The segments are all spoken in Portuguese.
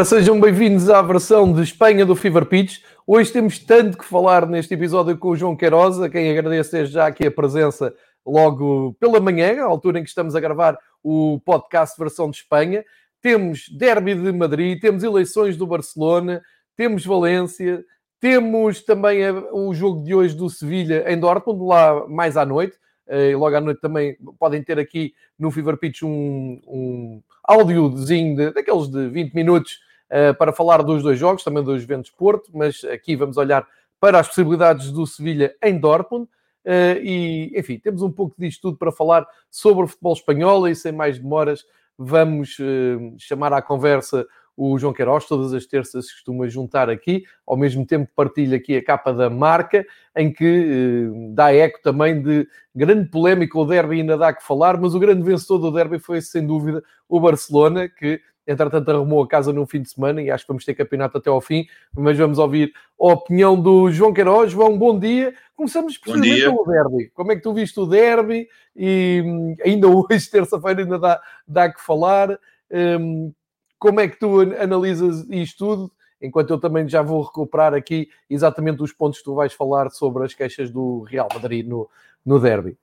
Ora, sejam bem-vindos à versão de Espanha do Fever Pitch. Hoje temos tanto que falar neste episódio com o João Queiroz, a quem agradeço desde já aqui a presença logo pela manhã, à altura em que estamos a gravar o podcast versão de Espanha. Temos Derby de Madrid, temos eleições do Barcelona, temos Valência, temos também o jogo de hoje do Sevilha em Dortmund, lá mais à noite. E logo à noite também podem ter aqui no Fever Pitch um, um áudiozinho daqueles de 20 minutos para falar dos dois jogos, também dos Juventus Porto, mas aqui vamos olhar para as possibilidades do Sevilha em Dortmund. Uh, e, enfim, temos um pouco disto tudo para falar sobre o futebol espanhol e sem mais demoras vamos uh, chamar à conversa o João Queiroz, todas as terças se costuma juntar aqui, ao mesmo tempo partilha aqui a capa da marca, em que dá eco também de grande polémica, o derby ainda dá que falar, mas o grande vencedor do derby foi, sem dúvida, o Barcelona, que entretanto arrumou a casa num fim de semana e acho que vamos ter campeonato até ao fim, mas vamos ouvir a opinião do João Queiroz. João, bom dia. Começamos precisamente pelo derby. Como é que tu viste o derby? E hum, ainda hoje, terça-feira, ainda dá, dá que falar. Um, como é que tu analisas isto tudo? Enquanto eu também já vou recuperar aqui exatamente os pontos que tu vais falar sobre as queixas do Real Madrid no, no derby.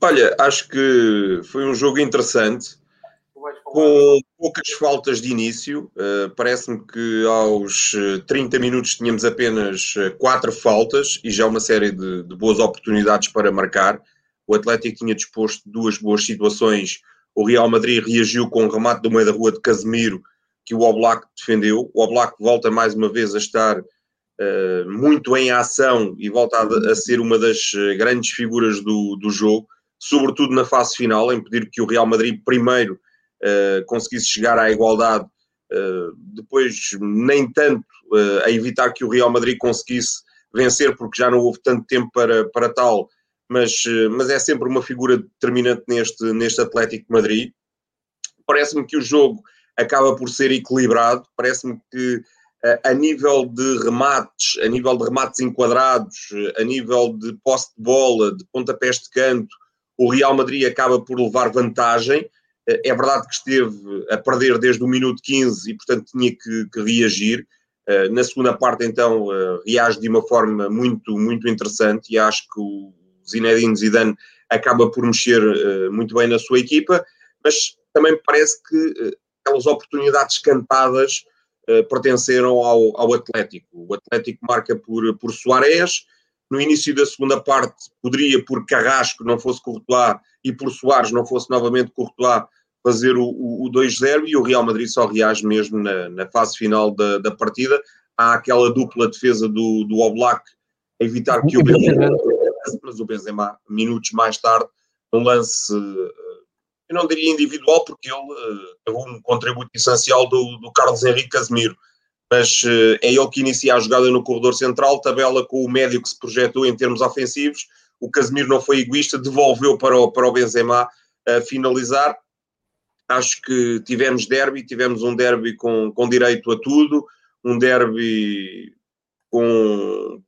Olha, acho que foi um jogo interessante, com poucas faltas de início. Uh, Parece-me que aos 30 eh, minutos tínhamos apenas 4 eh, faltas e já uma série de, de boas oportunidades para marcar. O Atlético tinha disposto duas boas situações o Real Madrid reagiu com um remate do meio da rua de Casemiro, que o Oblak defendeu. O Oblak volta mais uma vez a estar uh, muito em ação e volta a, a, ser uma das grandes figuras do, do jogo, sobretudo na fase final, em pedir que o Real Madrid primeiro uh, conseguisse chegar à igualdade, uh, depois nem tanto a evitar que o Real Madrid conseguisse vencer, porque já não houve tanto tempo para, para tal mas, eh, mas é sempre uma figura determinante neste, neste Atlético de Madrid. Parece-me que o jogo acaba por ser equilibrado, parece-me que eh, a nível de remates, a nível de remates enquadrados, a nível de posse de bola, de pontapés de canto, o Real Madrid acaba por levar vantagem. Eh, é verdade que esteve a perder desde o minuto 15 e, portanto, tinha que, que reagir. Na segunda parte, então, reage de uma forma muito, muito interessante e acho que o, Zinedine Zidane acaba por mexer uh, muito bem na sua equipa, mas também parece que aquelas oportunidades cantadas pertenceram ao, ao, Atlético. O Atlético marca por, por Soares, no início da segunda parte poderia, por Carrasco não fosse Courtois e por Soares não fosse novamente Courtois, fazer o, o, o 2-0 e o Real Madrid só reage mesmo na, na fase final da, da, partida. Há aquela dupla defesa do, do Oblak a evitar que o Benzema mas o Benzema, minutos mais tarde, um lance, eh, eu não diria individual, porque ele eh, teve um contributo essencial do, do Carlos Henrique Casemiro, mas eh, é ele que inicia a jogada no corredor central, tabela com o médio que se projetou em termos ofensivos, o Casemiro não foi egoísta, devolveu para o, para o Benzema a finalizar. Acho que tivemos derby, tivemos um derby com, com direito a tudo, um derby com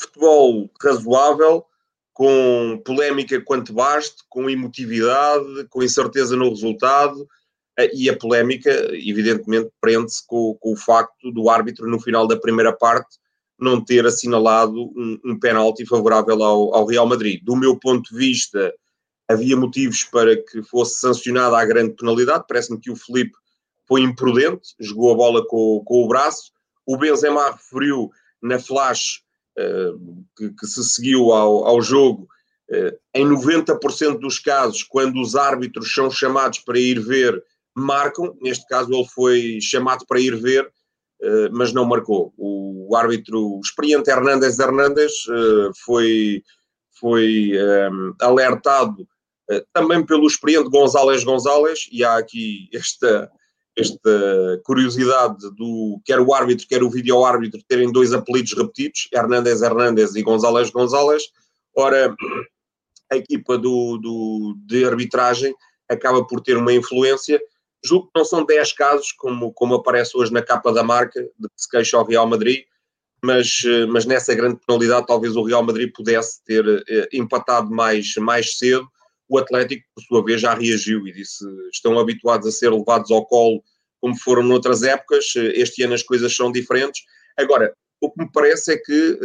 futebol razoável, com polémica quanto baste, com emotividade, com incerteza no resultado, eh, e a polémica, evidentemente, prende-se com, com, o facto do árbitro, no final da primeira parte, não ter assinalado um, um penalti favorável ao, ao, Real Madrid. Do meu ponto de vista, havia motivos para que fosse sancionada a grande penalidade. Parece-me que o Felipe foi imprudente, jogou a bola com, com o braço. O Benzema referiu na flash que, que, se seguiu ao, ao jogo, eh, em 90% dos casos, quando os árbitros são chamados para ir ver, marcam. Neste caso, ele foi chamado para ir ver, eh, mas não marcou. O árbitro experiente Hernández eh, foi, foi alertado também pelo experiente González González, e há aqui esta, esta curiosidade do quer o árbitro, quer o vídeo-árbitro terem dois apelidos repetidos, Hernández Hernández e González González. Ora, a equipa do, do, de arbitragem acaba por ter uma influência. Julgo que não são 10 casos, como, como aparece hoje na capa da marca, de que se queixa ao Real Madrid, mas, mas nessa grande penalidade talvez o Real Madrid pudesse ter eh, empatado mais, mais cedo o Atlético, por sua vez, já reagiu e disse estão habituados a ser levados ao colo como foram noutras épocas. Este ano as coisas são diferentes. Agora, o que me parece é que,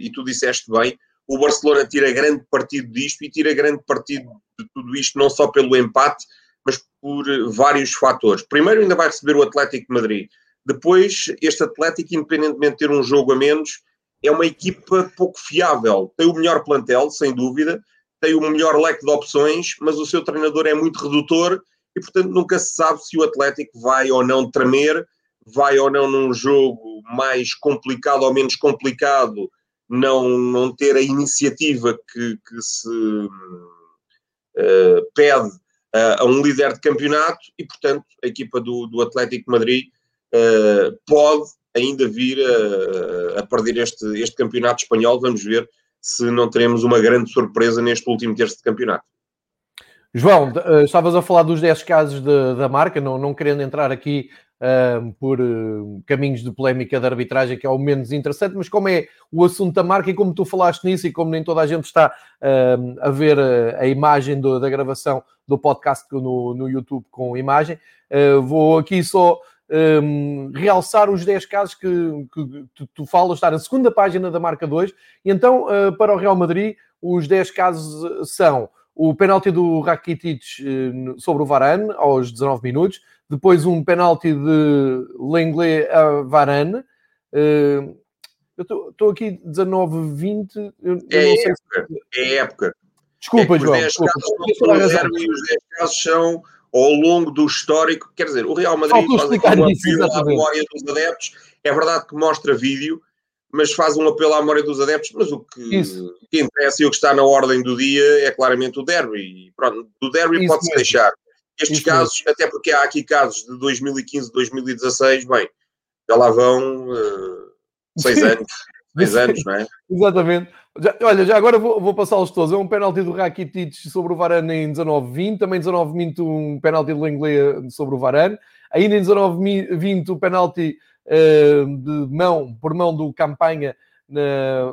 e tu disseste bem, o Barcelona tira grande partido disto e tira grande partido de tudo isto, não só pelo empate, mas por vários fatores. Primeiro, ainda vai receber o Atlético de Madrid. Depois, este Atlético, independentemente de ter um jogo a menos, é uma equipa pouco fiável. Tem o melhor plantel, sem dúvida, tem o melhor leque de opções, mas o seu treinador é muito redutor e, portanto, nunca se sabe se o Atlético vai ou não tremer, vai ou não num jogo mais complicado ou menos complicado, não, não ter a iniciativa que, que se uh, pede a um líder de campeonato e, portanto, a equipa do, do Atlético Madrid uh, pode ainda vir a, a, perder este, este campeonato espanhol. Vamos ver se não teremos uma grande surpresa neste último terço de campeonato. João, uh, estavas a falar dos 10 casos de, da marca, não, não querendo entrar aqui uh, por uh, caminhos de polémica de arbitragem, que é o menos interessante, mas como é o assunto da marca e como tu falaste nisso e como nem toda a gente está a ver a imagem do, da gravação do podcast no, no YouTube com imagem, vou aqui só um, realçar os 10 casos que, que tu, tu, falas, está na segunda página da marca 2. E então, uh, para o Real Madrid, os 10 casos são o penalti do Rakitic uh, sobre o Varane, aos 19 minutos, depois um penalti de Lenglet a Varane. Uh, eu estou aqui 19, 20. Eu, é, eu época, se... é época. Desculpa, é João. Os 10 casos são e os 10 casos são ao longo do histórico, quer dizer, o Real Madrid faz aqui um apelo à memória dos adeptos, é verdade que mostra vídeo, mas faz um apelo à memória dos adeptos, mas o que, que interessa e o que está na ordem do dia é claramente o derby, e pronto, do derby pode-se deixar. Estes Isso casos, mesmo. até porque há aqui casos de 2015, 2016, bem, já lá vão uh, seis anos, seis anos, não é? Exatamente. Já, olha, já agora vou, vou passá-los todos. É um penalti do Rakitic sobre o Varane em 19-20, também 19-20 um penalti do Lenglet sobre o Varane, ainda em 19-20 o penalti uh, de mão, por mão do Campanha,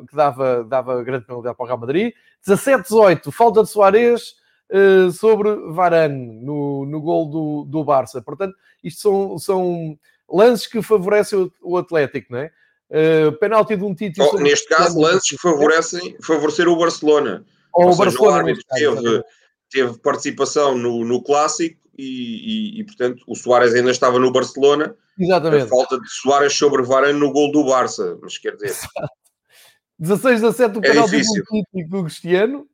que dava, dava grande penalidade para o Real Madrid. 17-18, falta de Soares uh, sobre Varane no, no gol do, do Barça. Portanto, isto são, são lances que favorecem o, o Atlético, não é? Uh, penalti de um Tite. Oh, neste caso, lances que favorecem favorecer o Barcelona. Ou, Ou o Barcelona. Seja, o teve, teve participação no, no clássico e, e, e, portanto, o Soares ainda estava no Barcelona. Exatamente. A falta de Soares sobre Varane no gol do Barça. Mas quer dizer. 16 a 7 o é penalti difícil. do Tite do Cristiano.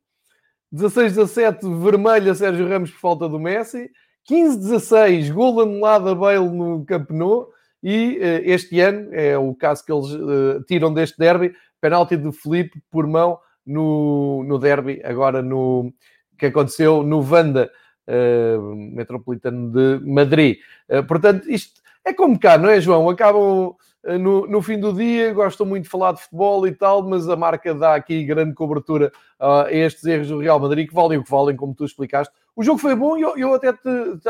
16 a 7 vermelho a Sérgio Ramos por falta do Messi. 15 16 gol anulado a Bale no Camp Nou. E uh, este ano é o caso que eles uh, tiram deste derby, penalti de Felipe por mão no, no derby, agora no que aconteceu no Vanda uh, Metropolitano de Madrid. portanto, isto é como cá, não é, João? Acabam no, no, fim do dia, gostam muito de falar de futebol e tal, mas a marca dá aqui grande cobertura a estes erros do Real Madrid, que valem o que valem, como tu explicaste. O jogo foi bom e eu, eu até te,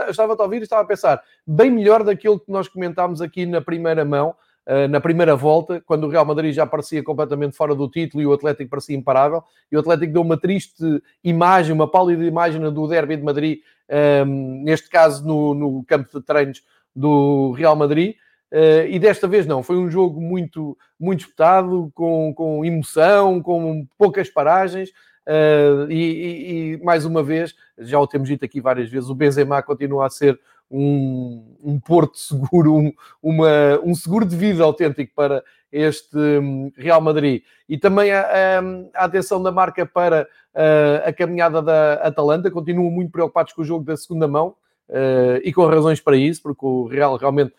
estava a ouvir e estava a pensar, bem melhor daquilo que nós comentámos aqui na primeira mão, uh, na primeira volta, quando o Real Madrid já parecia completamente fora do título e o Atlético parecia imparável, e o Atlético deu uma triste imagem, uma pálida imagem do derby de Madrid, um, ehm, neste caso no, no campo de treinos do Real Madrid. Uh, e desta vez não, foi um jogo muito, muito disputado, com, com emoção, com poucas paragens, Uh, e, e, e, mais uma vez, já o temos dito aqui várias vezes, o Benzema continua a ser um, um porto seguro, um, uma, um seguro de vida autêntico para este um, Real Madrid. E também a, a, a atenção da marca para uh, a caminhada da Atalanta, continuam muito preocupados com o jogo da segunda mão uh, e com razões para isso, porque o Real realmente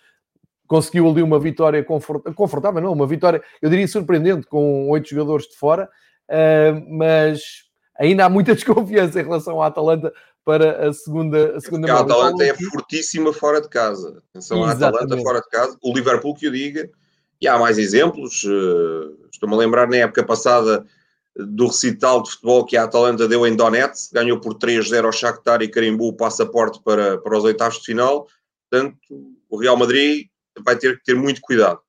conseguiu ali uma vitória confortável, não, uma vitória, eu diria surpreendente, com oito jogadores de fora. Uh, mas ainda há muita desconfiança em relação à Atalanta para a segunda, a segunda A Atalanta é fortíssima fora de casa. Atenção à Atalanta fora de casa. O Liverpool que o diga. E há mais exemplos. Uh, Estou-me a lembrar na época passada do recital de futebol que a Atalanta deu em Donetsk. Ganhou por 3-0 ao Shakhtar e carimbou o passaporte para, para os oitavos de final. Portanto, o Real Madrid vai ter que ter muito cuidado.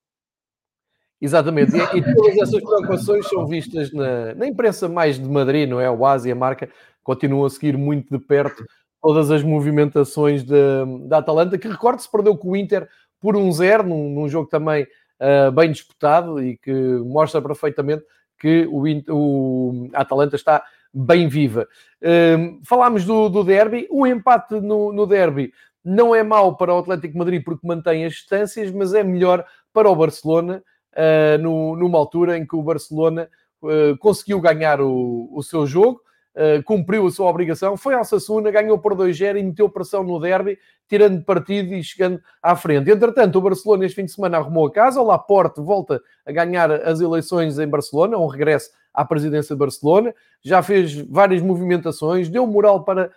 Exatamente, e, e, todas essas preocupações são vistas na, na, imprensa mais de Madrid, não é? O Ásia, a marca, continua a seguir muito de perto todas as movimentações da Atalanta, que recordo-se perdeu com o Inter por um zero, num, num jogo também uh, bem disputado e que mostra perfeitamente que o, o Atalanta está bem viva. Uh, falámos do, do derby, o empate no, no derby não é mau para o Atlético Madrid porque mantém as distâncias, mas é melhor para o Barcelona, uh, no, numa altura em que o Barcelona uh, conseguiu ganhar o, o seu jogo, uh, cumpriu a sua obrigação, foi ao Sassuna, ganhou por 2-0 e meteu pressão no derby, tirando partido e chegando à frente. Entretanto, o Barcelona este fim de semana arrumou a casa, o Laporte volta a ganhar as eleições em Barcelona, um regresso à presidência de Barcelona, já fez várias movimentações, deu moral para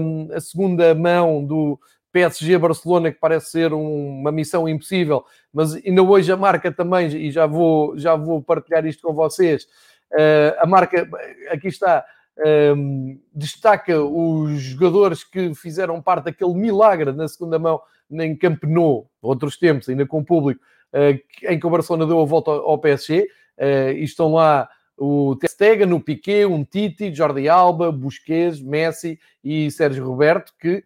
um, a segunda mão do, PSG Barcelona, que parece ser um, uma missão impossível, mas ainda hoje a marca também, e já vou, já vou partilhar isto com vocês, uh, a marca, aqui está, um, ehm, destaca os jogadores que fizeram parte daquele milagre na segunda mão em Camp Nou, outros tempos, ainda com o público, uh, em que o Barcelona deu a volta ao, PSG, uh, e estão lá o Testega, o Piquet, um Titi, Jordi Alba, Busquets, Messi e Sérgio Roberto, que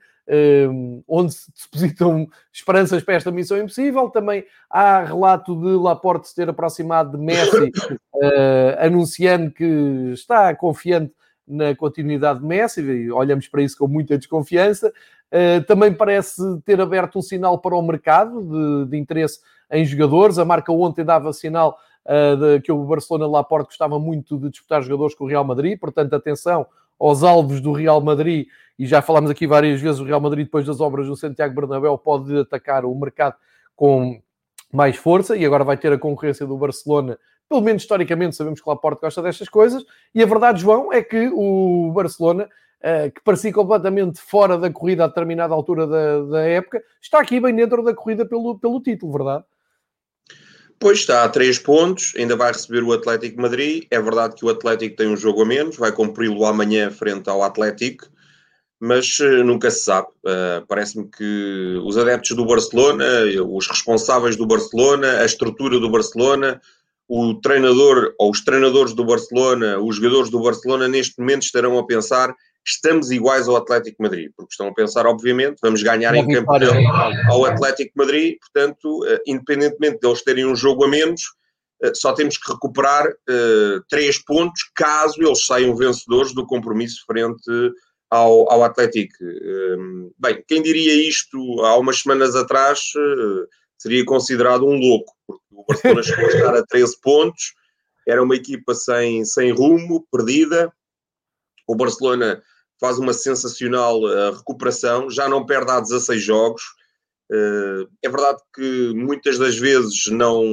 onde se depositam esperanças para esta missão impossível. Também há relato de Laporte se ter aproximado de Messi, uh, anunciando que está confiante na continuidade de Messi, e olhamos para isso com muita desconfiança. Uh, também parece ter aberto um sinal para o mercado de, de interesse em jogadores. A marca ontem dava sinal uh, de, que o Barcelona Laporte gostava muito de disputar jogadores com o Real Madrid, portanto, atenção aos alvos do Real Madrid, e já falámos aqui várias vezes, o Real Madrid, depois das obras do Santiago Bernabéu, pode atacar o mercado com mais força, e agora vai ter a concorrência do Barcelona, pelo menos historicamente sabemos que o Laporte gosta destas coisas, e a verdade, João, é que o Barcelona, eh, que parecia completamente fora da corrida a determinada altura da, da época, está aqui bem dentro da corrida pelo, pelo título, verdade? Pois está a 3 pontos, ainda vai receber o Atlético Madrid. É verdade que o Atlético tem um jogo a menos, vai cumpri-lo amanhã frente ao Atlético, mas uh, nunca se sabe. Uh, Parece-me que os adeptos do Barcelona, os responsáveis do Barcelona, a estrutura do Barcelona, o treinador ou os treinadores do Barcelona, os jogadores do Barcelona, neste momento estarão a pensar estamos iguais ao Atlético Madrid, porque estão a pensar, obviamente, vamos ganhar em campeão ao Atlético Madrid, portanto, eh, independentemente de eles terem um jogo a menos, eh, só temos que recuperar uh, três pontos caso eles saiam vencedores do compromisso frente ao, ao Atlético. Uh, bem, quem diria isto há umas semanas atrás uh, seria considerado um louco, porque o Barcelona chegou a estar a 13 pontos, era uma equipa sem, sem rumo, perdida. O Barcelona faz uma sensacional uh, recuperação, já não perde há 16 jogos. Uh, é verdade que muitas das vezes não,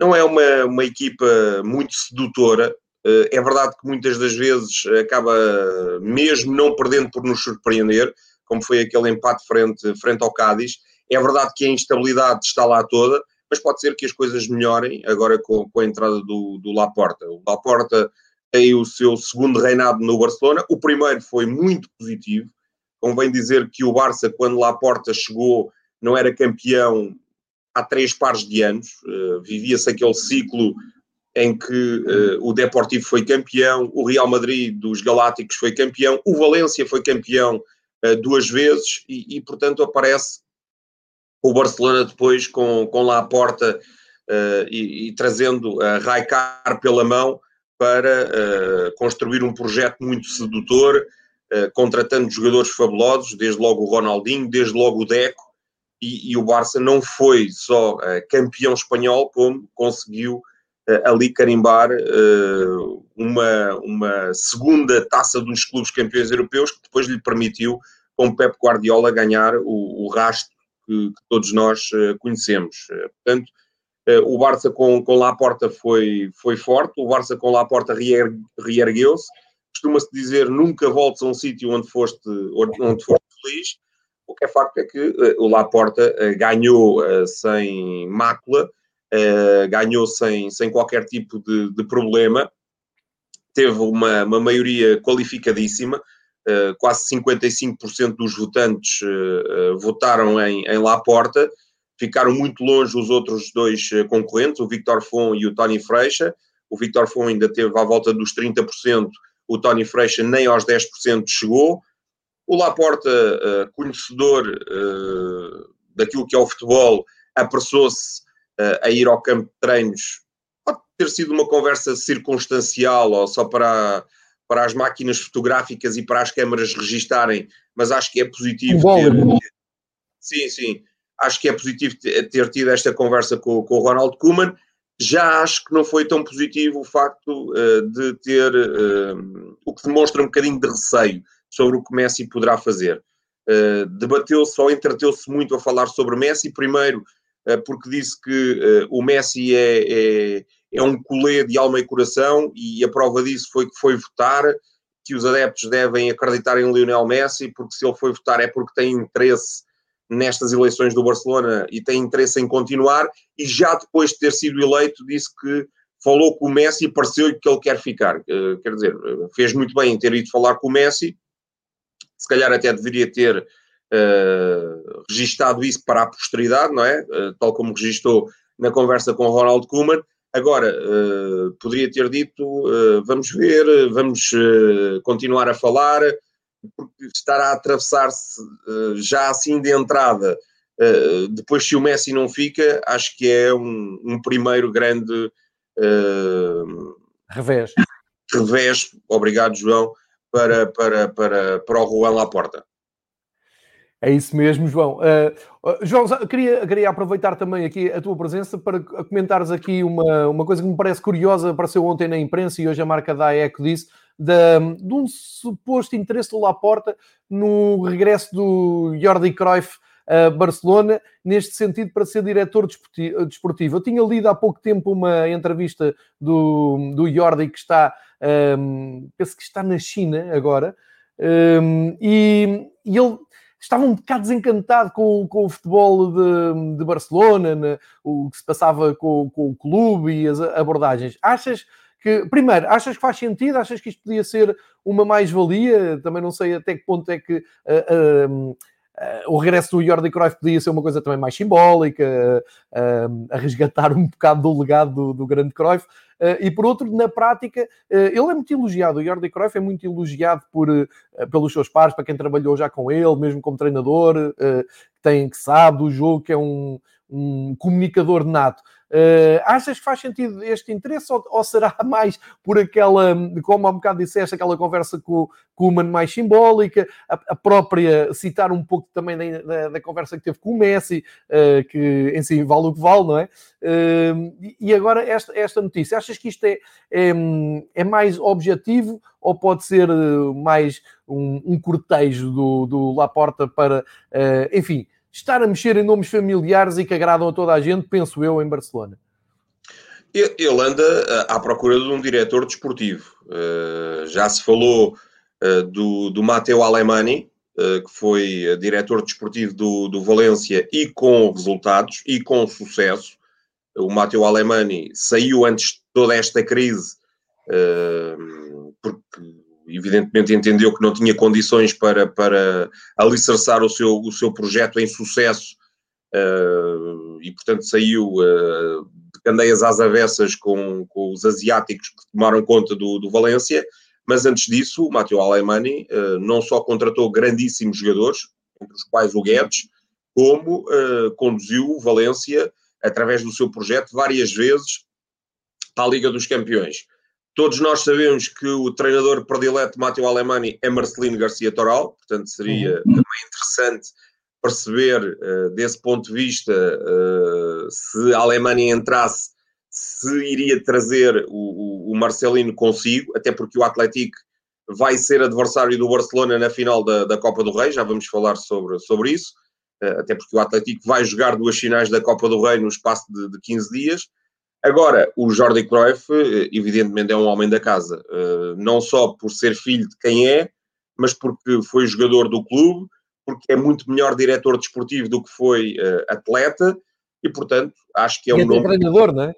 não é uma, uma equipa muito sedutora. Uh, é verdade que muitas das vezes acaba mesmo não perdendo por nos surpreender, como foi aquele empate frente, frente ao Cádiz. É verdade que a instabilidade está lá toda, mas pode ser que as coisas melhorem agora com, com a entrada do, do Laporta. O Laporta tem o seu segundo reinado no Barcelona. O primeiro foi muito positivo. Convém dizer que o Barça, quando lá à porta chegou, não era campeão há três pares de anos. Uh, Vivia-se aquele ciclo em que uh, o Deportivo foi campeão, o Real Madrid dos Galácticos foi campeão, o Valência foi campeão uh, duas vezes e, e, portanto, aparece o Barcelona depois com, com lá à porta e, e, trazendo a Raikar pela mão para uh, construir um projeto muito sedutor, uh, contratando jogadores fabulosos, desde logo o Ronaldinho, desde logo o Deco, e, e o Barça não foi só uh, campeão espanhol, como conseguiu ali carimbar uma, uma segunda taça dos clubes campeões europeus, que depois lhe permitiu, com Pep Guardiola, ganhar o, o rastro que, que todos nós conhecemos. portanto, eh, o Barça com, com Laporta foi, foi forte, o Barça com Laporta reer, reergueu-se. Costuma-se dizer nunca voltes a um sítio onde foste, onde foste feliz. O que é facto é que o Laporta ganhou sem mácula, ganhou sem, sem qualquer tipo de, de problema, teve uma, uma maioria qualificadíssima, quase 55% dos votantes votaram em, em Laporta, Ficaram muito longe os outros dois eh, concorrentes, o Victor Fon e o Tony Freixa. O Victor Fon ainda teve à volta dos 30%, o Tony Freixa nem aos 10% chegou. O Laporta, uh, conhecedor uh, daquilo que é o futebol, apressou-se uh, a ir ao campo de treinos. Pode ter sido uma conversa circunstancial ou só para, para as máquinas fotográficas e para as câmaras registarem, mas acho que é positivo ter, Sim, sim. Acho que é positivo ter tido esta conversa com, com o Ronald Koeman. Já acho que não foi tão positivo o facto uh, de ter uh, o que demonstra um bocadinho de receio sobre o que Messi poderá fazer. Uh, debateu-se ou entreteu-se muito a falar sobre Messi, primeiro porque disse que o Messi é, é, é, um colê de alma e coração e a prova disso foi que foi votar, que os adeptos devem acreditar em Lionel Messi, porque se ele foi votar é porque tem interesse nestas eleições do Barcelona e tem interesse em continuar, e já depois de ter sido eleito disse que falou com o Messi e pareceu-lhe que ele quer ficar. Uh, quer dizer, fez muito bem em ter ido falar com o Messi, se calhar até deveria ter uh, registado isso para a posteridade, não é? Uh, tal como registou na conversa com Ronald Koeman. Agora, uh, poderia ter dito, vamos ver, vamos continuar a falar, porque estará a atravessar-se uh, já assim de entrada, uh, depois se o Messi não fica, acho que é um, um primeiro grande uh, revés. revés, obrigado João, para, para, para, para o Juan Laporta. É isso mesmo, João. Uh, João, queria, queria aproveitar também aqui a tua presença para comentares aqui uma, uma coisa que me parece curiosa, apareceu ontem na imprensa e hoje a marca da eco disse, de, de um suposto interesse do Laporta no regresso do Jordi Cruyff a Barcelona, neste sentido, para ser diretor desportivo. Eu tinha lido há pouco tempo uma entrevista do, do Jordi, que está, um, penso que está na China agora, um, e, e ele estava um bocado desencantado com, com o futebol de, de Barcelona, né, o que se passava com, com, o clube e as abordagens. Achas que, primeiro, achas que faz sentido? Achas que isto podia ser uma mais-valia? Também não sei até que ponto é que uh, uh, o regresso do Jordi Cruyff podia ser uma coisa também mais simbólica, a resgatar um bocado do legado do, do grande Cruyff. e por outro, na prática, ele é muito elogiado. O Jordi Cruyff é muito elogiado por, pelos seus pares, para quem trabalhou já com ele, mesmo como treinador, tem, que sabe do jogo, que é um, um comunicador nato. Uh, achas que faz sentido este interesse ou, ou, será mais por aquela, como há um bocado disseste, aquela conversa com, com o Mano mais simbólica, a, a, própria, citar um pouco também da, da, da conversa que teve com o Messi, uh, que em si vale o que vale, não é? Uh, e agora esta, esta notícia, achas que isto é, é, é mais objetivo ou pode ser mais um, um cortejo do, do Laporta para, enfim, estar a mexer em nomes familiares e que agradam a toda a gente, penso eu, em Barcelona? Ele anda eh, à procura de um diretor desportivo. Eh, já se falou eh, do, do Matteo Alemani, que foi diretor desportivo do, do Valência e com resultados e com sucesso. O Matteo Alemani saiu antes de toda esta crise, porque evidentemente entendeu que não tinha condições para, para alicerçar o seu, o seu projeto em sucesso uh, e, portanto, saiu uh, de candeias às avessas com, com os asiáticos que tomaram conta do, do Valência, mas antes disso, o Matteo Alemani uh, não só contratou grandíssimos jogadores, entre os quais o Guedes, como conduziu o Valência, através do seu projeto, várias vezes à Liga dos Campeões. Todos nós sabemos que o treinador predileto de Matteo Alemani é Marcelino Garcia Toral, portanto seria uhum. também interessante perceber uh, desse ponto de vista uh, se a Alemanha entrasse, se iria trazer o, o, o, Marcelino consigo, até porque o Atlético vai ser adversário do Barcelona na final da, da Copa do Rei, já vamos falar sobre, sobre isso, uh, até porque o Atlético vai jogar duas finais da Copa do Rei no espaço de, de 15 dias. Agora, o Jordi Cruyff, eh, evidentemente, é um homem da casa, eh, não só por ser filho de quem é, mas porque foi jogador do clube, porque é muito melhor diretor desportivo do que foi eh, atleta, e portanto, acho que é um nome. treinador, não é?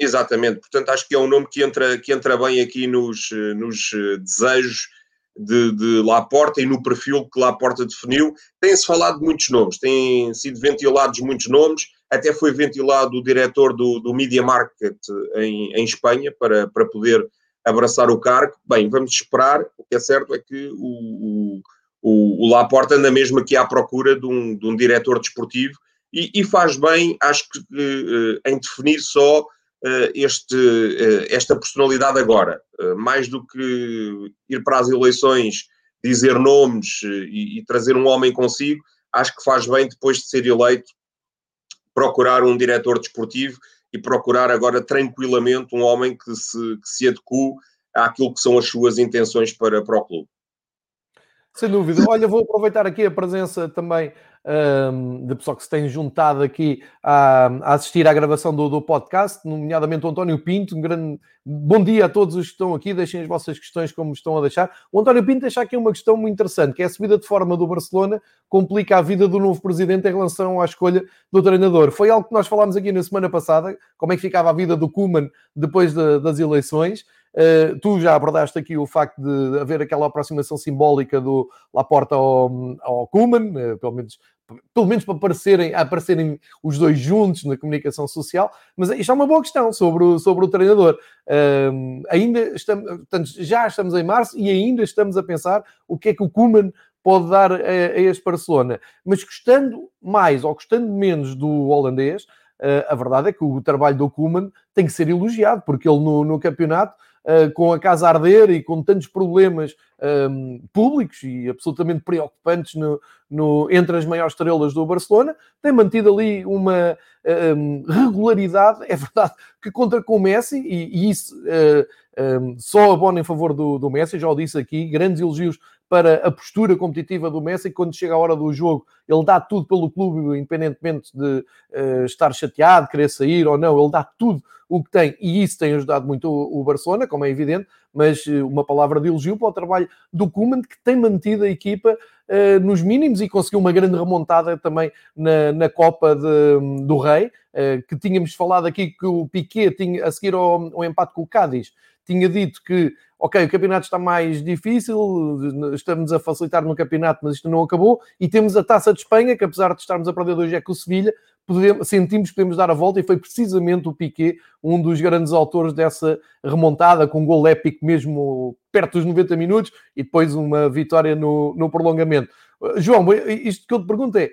Exatamente, portanto, acho que é um nome que entra, que entra bem aqui nos, nos desejos de, de Laporta e no perfil que Laporta definiu. Tem-se falado de muitos nomes, têm sido ventilados muitos nomes até foi ventilado o diretor do, do Media Market em, em Espanha para, para poder abraçar o cargo. Bem, vamos esperar. O que é certo é que o, o, o, Laporta anda mesmo aqui à procura de um, de um diretor desportivo e, e faz bem, acho que, uh, em definir só uh, este, uh, esta personalidade agora, mais do que ir para as eleições, dizer nomes e, e trazer um homem consigo, acho que faz bem, depois de ser eleito, procurar um diretor desportivo e procurar agora tranquilamente um homem que se, que se adeque àquilo que são as suas intenções para, para o clube. Sem dúvida. Olha, vou aproveitar aqui a presença também um, de pessoal que se tem juntado aqui a, a assistir à gravação do, do, podcast, nomeadamente o António Pinto. Um grande bom dia a todos os que estão aqui. Deixem as vossas questões como estão a deixar. O António Pinto deixa aqui uma questão muito interessante, que é a subida de forma do Barcelona complica a vida do novo presidente em relação à escolha do treinador. Foi algo que nós falámos aqui na semana passada, como é que ficava a vida do Kuman depois de, das eleições. Uh, tu já abordaste aqui o facto de haver aquela aproximação simbólica do Laporta ao, ao Kuman, uh, pelo menos pelo menos para aparecerem, aparecerem os dois juntos na comunicação social, mas isto é uma boa questão sobre o, sobre o treinador. Uh, ainda estamos, portanto, já estamos em março e ainda estamos a pensar o que é que o Kuman pode dar a, a este Barcelona. Mas gostando mais ou gostando menos do holandês, uh, a verdade é que o trabalho do Kuman tem que ser elogiado, porque ele no, no campeonato com a casa a arder e com tantos problemas um, públicos e absolutamente preocupantes no, no, entre as maiores estrelas do Barcelona, tem mantido ali uma um, regularidade, é verdade, que contra com o Messi, e, e isso uh, um, só abona em favor do, do Messi, já o disse aqui, grandes elogios para a postura competitiva do Messi, quando chega a hora do jogo, ele dá tudo pelo clube, independentemente de uh, estar chateado, querer sair ou não, ele dá tudo o que tem, e isso tem ajudado muito o, o Barcelona, como é evidente, mas uh, uma palavra de elogio para o trabalho do Koeman, que tem mantido a equipa uh, nos mínimos e conseguiu uma grande remontada também na, na Copa de, do Rei, que tínhamos falado aqui que o Piquet tinha, a seguir ao, ao empate com o Cádiz, tinha dito que ok, o campeonato está mais difícil, estamos a facilitar no campeonato, mas isto não acabou, e temos a Taça de Espanha, que apesar de estarmos a perder hoje é com o Sevilha, podemos, sentimos que podemos dar a volta, e foi precisamente o Piquet, um dos grandes autores dessa remontada, com um gol épico mesmo perto dos 90 minutos, e depois uma vitória no, no prolongamento. João, isto que eu te pergunto é,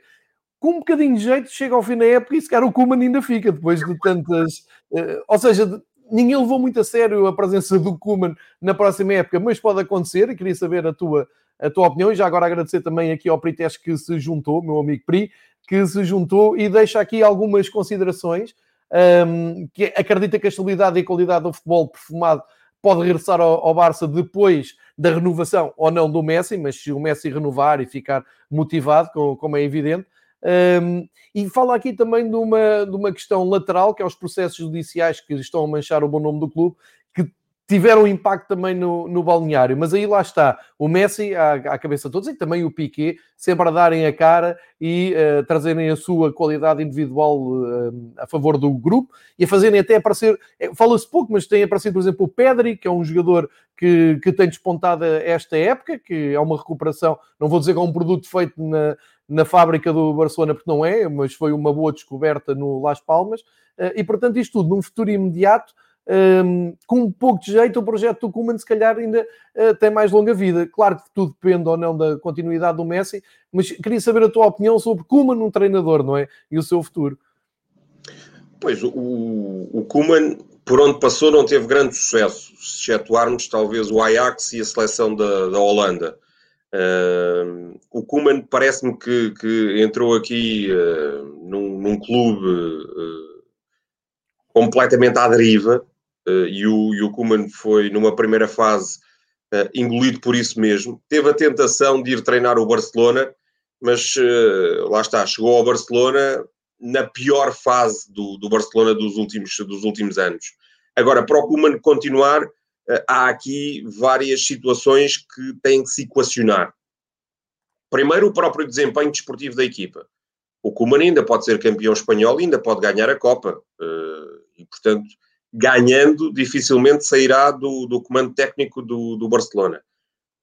com um bocadinho de jeito, chega ao fim da época e se calhar o Kuman ainda fica, depois de tantas... Uh, ou seja, ninguém levou muito a sério a presença do Kuman na próxima época, mas pode acontecer e queria saber a tua, a tua opinião. E já agora agradecer também aqui ao Prites que se juntou, meu amigo Pri, que se juntou e deixa aqui algumas considerações. Um, que acredita que a estabilidade e a qualidade do futebol perfumado pode regressar ao, ao, Barça depois da renovação ou não do Messi, mas se o Messi renovar e ficar motivado, como, como é evidente, um, e fala aqui também de uma, de uma questão lateral, que é os processos judiciais que estão a manchar o bom nome do clube, que tiveram impacto também no, no balneário. Mas aí lá está o Messi à, à cabeça de todos e também o Piquet, sempre a darem a cara e uh, trazerem a sua qualidade individual uh, a favor do grupo e a fazerem até aparecer, é, fala-se pouco, mas tem aparecido, por exemplo, o Pedri, que é um jogador que, que tem despontado esta época, que é uma recuperação, não vou dizer que é um produto feito na, na fábrica do Barcelona, porque não é, mas foi uma boa descoberta no Las Palmas. Eh, e, portanto, isto tudo num futuro imediato, um, com um pouco de jeito, o projeto do Koeman se calhar ainda uh, tem mais longa vida. Claro que tudo depende ou não da continuidade do Messi, mas queria saber a tua opinião sobre Koeman, um treinador, não é? E o seu futuro. Pois, o, o Koeman, por onde passou, não teve grande sucesso, se excetuarmos talvez o Ajax e a seleção da, da Holanda. Uh, o Kuman parece-me que, que, entrou aqui uh, num, num, clube uh, completamente à deriva e o, e o Kuman foi numa primeira fase engolido por isso mesmo. Teve a tentação de ir treinar o Barcelona, mas lá está, chegou ao Barcelona na pior fase do, do Barcelona dos últimos, dos últimos anos. Agora, para o Kuman continuar, eh, há aqui várias situações que têm que se equacionar. Primeiro, o próprio desempenho desportivo da equipa. O Koeman ainda pode ser campeão espanhol ainda pode ganhar a Copa. Eh, e, portanto, ganhando, dificilmente sairá do, do comando técnico do, do Barcelona.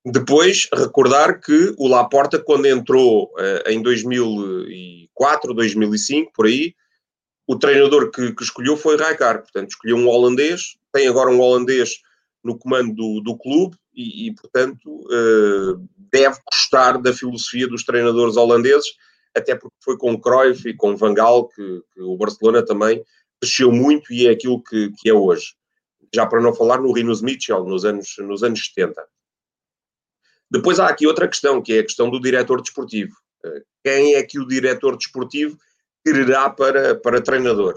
Depois, recordar que o Laporta, quando entrou uh, em 2004, 2005, por aí, o treinador que, que escolheu foi Rijkaard. Portanto, escolheu um holandês, tem agora um holandês no comando do, do clube e, e portanto, uh, deve gostar da filosofia dos treinadores holandeses, até porque foi com Cruyff e com Van Gaal que, que o Barcelona também cresceu muito e é aquilo que, que é hoje. Já para não falar no Rinus Mitchell, nos anos, nos anos 70. Depois há aqui outra questão, que é a questão do diretor desportivo. Uh, quem é que o diretor desportivo quererá para, para treinador?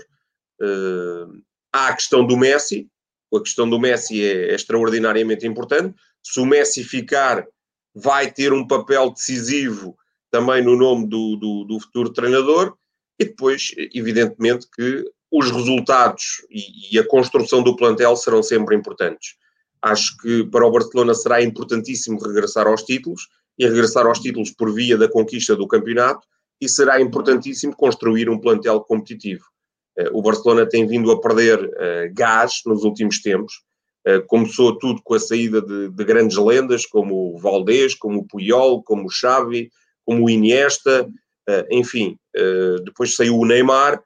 Uh, há a questão do Messi, a questão do Messi é, é extraordinariamente importante. Se o Messi ficar, vai ter um papel decisivo também no nome do, do, do futuro treinador. E depois, evidentemente, que os resultados e, e, a construção do plantel serão sempre importantes. Acho que para o Barcelona será importantíssimo regressar aos títulos e regressar aos títulos por via da conquista do campeonato e será importantíssimo construir um plantel competitivo. Eh, o Barcelona tem vindo a perder uh, gás nos últimos tempos. Uh, começou tudo com a saída de, de, grandes lendas como o Valdés, como o Puyol, como o Xavi, como o Iniesta, enfim. depois saiu o Neymar,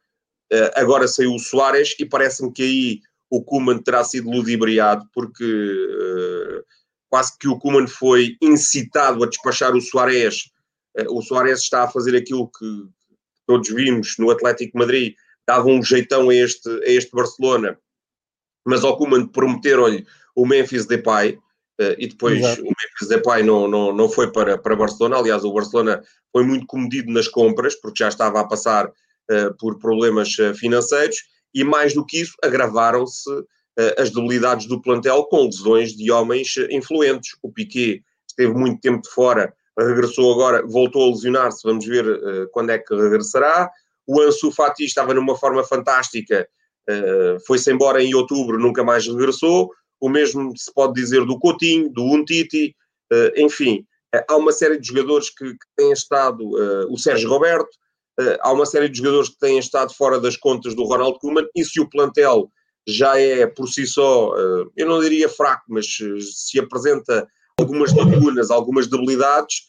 agora saiu o Soares e parece-me que aí o Kuman terá sido ludibriado porque quase que o Kuman foi incitado a despachar o Soares. o Soares está a fazer aquilo que todos vimos no Atlético Madrid, dava um jeitão a este, a este Barcelona, mas ao Koeman prometeram-lhe o Memphis Depay, e depois Exato. o Memphis Depay não, não, não foi para, para Barcelona, aliás o Barcelona foi muito comedido nas compras, porque já estava a passar por problemas uh, financeiros, e mais do que isso, agravaram-se as debilidades do plantel com lesões de homens influentes. O Piquet esteve muito tempo de fora, regressou agora, voltou a lesionar-se, vamos ver quando é que regressará. O Ansu Fati estava numa forma fantástica, foi-se embora em outubro, nunca mais regressou. O mesmo se pode dizer do Coutinho, do Untiti, enfim. Há uma série de jogadores que têm estado, o Sérgio Roberto, há uma série de jogadores que têm estado fora das contas do Ronald Koeman, e se o plantel já é por si só, eu não diria fraco, mas se apresenta algumas lacunas, algumas debilidades,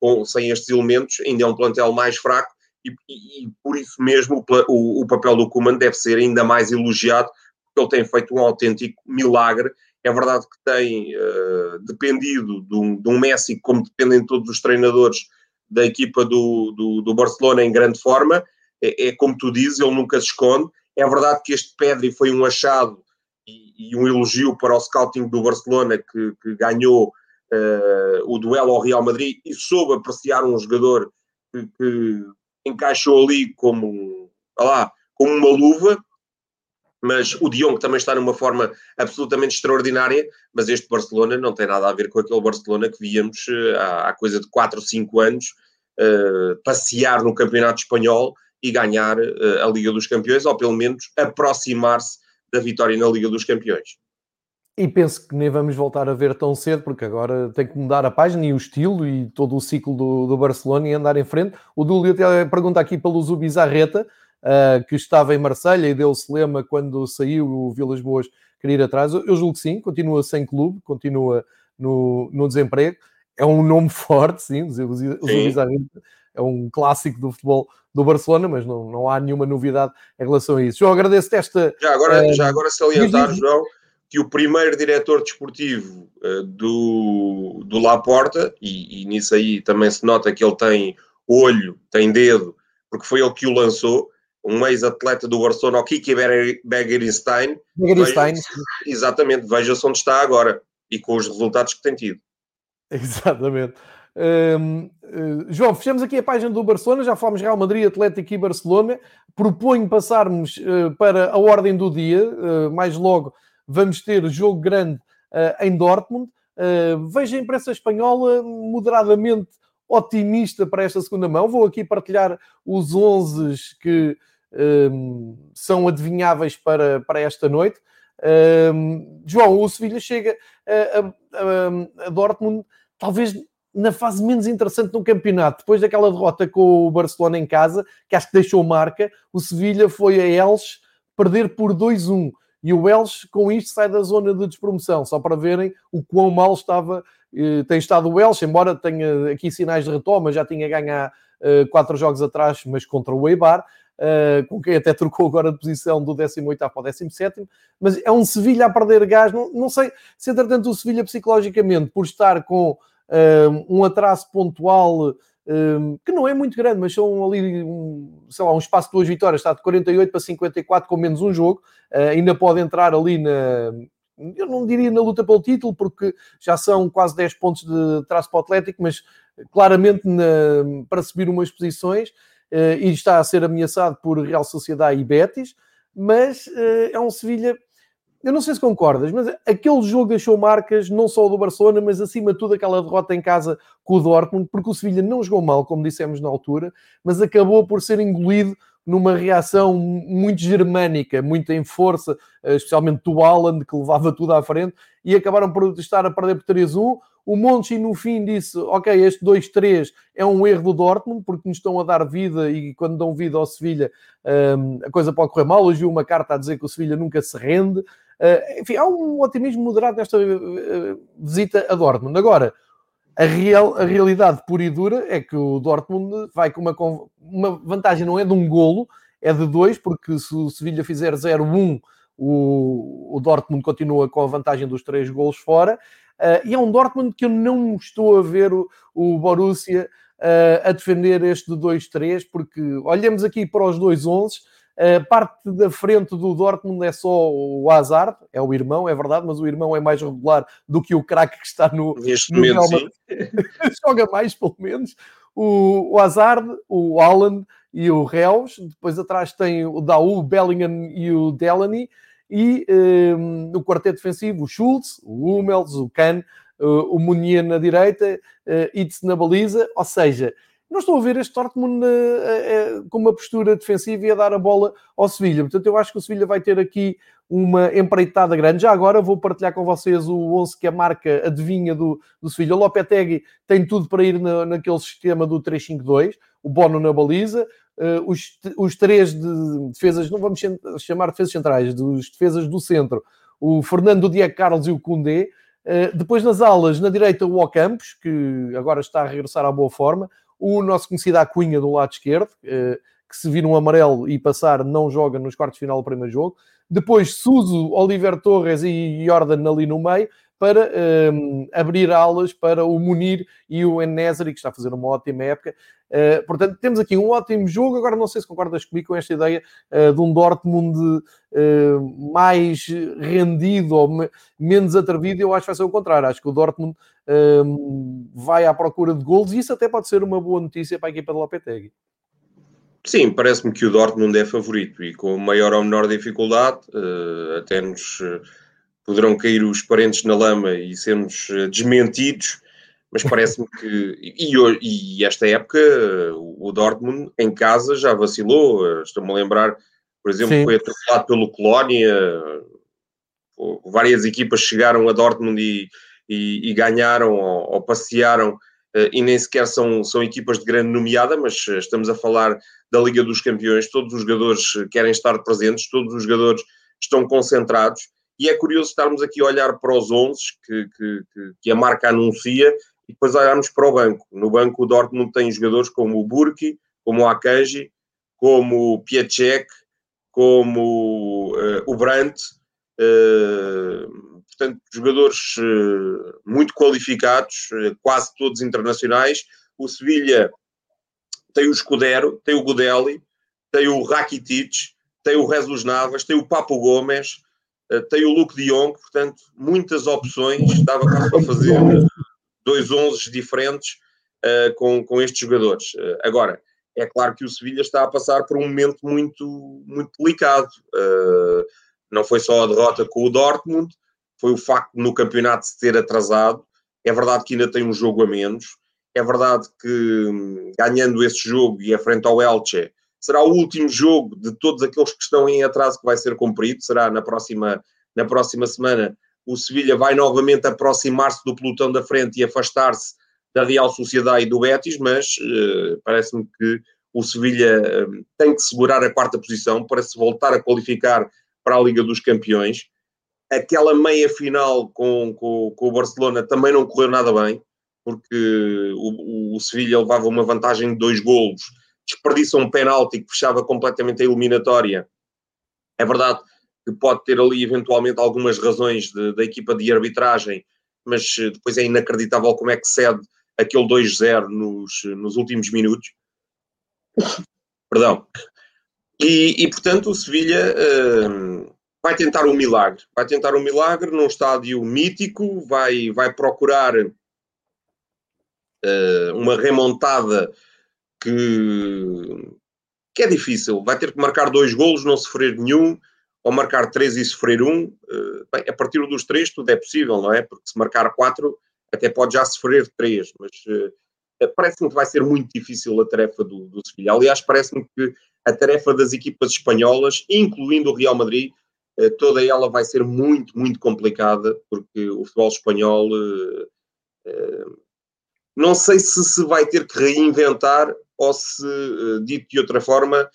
com, sem estes elementos, ainda é um plantel mais fraco e, e, por isso mesmo o, o, papel do Kuman deve ser ainda mais elogiado, porque ele tem feito um autêntico milagre. É verdade que tem uh, dependido de um, de um, Messi, como dependem todos os treinadores da equipa do, do, do Barcelona em grande forma. É, é, como tu dizes, ele nunca se esconde. É verdade que este Pedri foi um achado e, e um elogio para o scouting do Barcelona, que, que ganhou uh, o duelo ao Real Madrid e soube apreciar um jogador que, que encaixou ali como, lá, como uma luva, mas o Dion também está numa forma absolutamente extraordinária, mas este Barcelona não tem nada a ver com aquele Barcelona que víamos uh, há, há, coisa de 4 ou 5 anos uh, passear no Campeonato Espanhol e ganhar uh, a Liga dos Campeões, ou pelo menos aproximar-se da vitória na Liga dos Campeões. E penso que nem vamos voltar a ver tão cedo, porque agora tem que mudar a página e o estilo e todo o ciclo do, do Barcelona e andar em frente. O Dúlio até pergunta aqui pelo Zubizarreta, uh, que estava em Marselha e deu-se lema quando saiu o Vilas Boas querer ir atrás. Eu julgo que sim, continua sem clube, continua no, no desemprego. É um nome forte, sim, Zubizarreta é um clássico do futebol do Barcelona, mas não, não há nenhuma novidade em relação a isso. João, agradeço-te esta... Já agora, uh, já agora salientar, João que o primeiro diretor desportivo uh, do, do Laporta, e, e nisso aí também se nota que ele tem olho, tem dedo, porque foi ele que o lançou, um ex-atleta do Barcelona, o Kiki Begerenstein. Begerenstein. Exatamente, veja-se onde está agora e com os resultados que tem tido. Exatamente. uh, João, fechamos aqui a página do Barcelona, já fomos Real Madrid, Atlético e Barcelona. Proponho passarmos uh, para a ordem do dia, uh, mais logo vamos ter jogo grande em Dortmund. Vejo a imprensa espanhola moderadamente otimista para esta segunda mão. Vou aqui partilhar os 11 que são adivinháveis para, para esta noite. João, o Sevilha chega a, a, a, Dortmund, talvez na fase menos interessante no campeonato. Depois daquela derrota com o Barcelona em casa, que acho que deixou marca, o Sevilha foi a Elche perder por 2-1. E o Welsh, com isto, sai da zona de despromoção, só para verem o quão mal estava, eh, tem estado o Welsh, embora tenha aqui sinais de retoma, já tinha ganho uh, quatro jogos atrás, mas contra o Eibar. Uh, com quem até trocou agora de posição do 18 para o 17, mas é um Sevilha a perder gás. Não, não sei se, entretanto, o Sevilha psicologicamente, por estar com uh, um atraso pontual. Um, que não é muito grande, mas são ali, um, sei lá, um espaço de duas vitórias, está de 48 para 54 com menos um jogo, uh, ainda pode entrar ali na, eu não diria na luta pelo título, porque já são quase 10 pontos de traço para o Atlético, mas claramente na, para subir umas posições e está a ser ameaçado por Real Sociedade e Betis, mas uh, é um Sevilha. Eu não sei se concordas, mas aquele jogo deixou marcas não só do Barcelona, mas acima de tudo aquela derrota em casa com o Dortmund, porque o Sevilha não jogou mal, como dissemos na altura, mas acabou por ser engolido numa reação muito germânica, muito em força, eh, especialmente do Haaland, que levava tudo à frente, e acabaram por estar a perder por 3-1. O Monchi, no fim, disse: Ok, este 2-3 é um erro do Dortmund, porque nos estão a dar vida e quando dão vida ao Sevilha, um, a coisa pode correr mal. Hoje uma carta a dizer que o Sevilha nunca se rende. Uh, enfim, há um otimismo moderado nesta uh, visita a Dortmund. Agora, a, real, a realidade pura e dura é que o Dortmund vai com uma, uma vantagem, não é de um golo, é de dois, porque se o Sevilha fizer 0-1, o, o Dortmund continua com a vantagem dos três golos fora. Uh, e é um Dortmund que eu não estou a ver o, o Borussia uh, a defender este de 2-3, porque olhamos aqui para os dois 11 a parte da frente do Dortmund é só o Hazard, é o irmão, é verdade, mas o irmão é mais regular do que o craque que está no. Neste no momento, sim. Joga mais, pelo menos. O, o Hazard, o Haaland e o Reus. Depois atrás tem o Daú, o Bellingham e o Delaney. E um, no quarteto defensivo, o Schultz, o Hummels, o Kahn, o Munier na direita, uh, Itz na baliza. Ou seja, não estou a ver este Dortmund uh, uh, com uma postura defensiva e a dar a bola ao Sevilha. Portanto, eu acho que o Sevilha vai ter aqui uma empreitada grande. Já agora vou partilhar com vocês o 11 que a marca adivinha do, do Sevilha. O Lopetegui tem tudo para ir na, naquele sistema do 3-5-2, o Bono na baliza, uh, os, os três de defesas, não vamos chamar defesas centrais, dos defesas do centro, o Fernando Diego Carlos e o Koundé. Uh, depois nas alas, na direita, o Ocampos, que agora está a regressar à boa forma o nosso conhecido Acunha do lado esquerdo, eh, que se vir um amarelo e passar, não joga nos quartos de final do primeiro jogo. Depois Suso, Oliver Torres e Jordan ali no meio, para um, abrir alas para o Munir e o Enesri, que está a fazer uma ótima época. Uh, portanto, temos aqui um ótimo jogo. Agora, não sei se concordas comigo com esta ideia uh, de um Dortmund uh, mais rendido ou me menos atrevido. Eu acho que vai ser o contrário. Acho que o Dortmund ehm, vai à procura de golos e isso até pode ser uma boa notícia para a equipa de Lopetegui. Sim, parece-me que o Dortmund é favorito e com maior ou menor dificuldade, até nos poderão cair os parentes na lama e sermos eh, desmentidos, mas parece-me que. E, e, esta época, o Dortmund em casa já vacilou. Eh, estou-me a lembrar, por exemplo, Sim. foi atropelado pelo Colónia. Várias equipas chegaram a Dortmund e, e, e ganharam ou, ou, passearam, eh, e nem sequer são, são equipas de grande nomeada, mas estamos a falar da Liga dos Campeões. Todos os jogadores querem estar presentes, todos os jogadores estão concentrados e é curioso estarmos aqui a olhar para os 11 que, que, que a marca anuncia e depois olharmos para o banco. No banco o Dortmund tem jogadores como o Burki, como o Akanji, como o Piaczek, como uh, o Brandt, uh, portanto, jogadores uh, muito qualificados, quase todos internacionais. O Sevilha tem o Scudero, tem o Godelli, tem o Rakitic, tem o Rezus Navas, tem o Papo Gomes, tem o Luke de Jong, portanto, muitas opções, dava para fazer dois 11 diferentes uh, com, com estes jogadores. Uh, agora, é claro que o Sevilha está a passar por um momento muito, muito delicado. Uh, não foi só a derrota com o Dortmund, foi o facto no campeonato se ter atrasado. É verdade que ainda tem um jogo a menos. É verdade que hum, ganhando esse jogo e a frente ao Elche, será o último jogo de todos aqueles que estão em atraso que vai ser cumprido, será na próxima, na próxima semana. O Sevilha vai novamente aproximar-se do pelotão da frente e afastar-se da Real Sociedade e do Betis, mas uh, parece-me que o Sevilha uh, tem que segurar a quarta posição para se voltar a qualificar para a Liga dos Campeões. Aquela meia final com, com, com o Barcelona também não correu nada bem, porque o, o Sevilha levava uma vantagem de dois golos desperdiça um penalti que fechava completamente a eliminatória. É verdade que pode ter ali eventualmente algumas razões da equipa de arbitragem, mas eh, depois é inacreditável como é que cede aquele 2-0 nos, nos últimos minutos. Perdão. E, e, portanto o Sevilha uh, vai tentar um milagre. Vai tentar um milagre num estádio mítico, vai, vai procurar uh, uma remontada que, que é difícil. Vai ter que marcar dois golos, não sofrer nenhum, ou marcar três e sofrer um. Uh, bem, a partir dos três tudo é possível, não é? Porque se marcar quatro até pode já sofrer três, mas uh, parece-me que vai ser muito difícil a tarefa do, do Sevilha. Aliás, parece-me que a tarefa das equipas espanholas, incluindo o Real Madrid, uh, toda ela vai ser muito, muito complicada, porque o futebol espanhol não sei se se vai ter que reinventar ou se, dito de outra forma,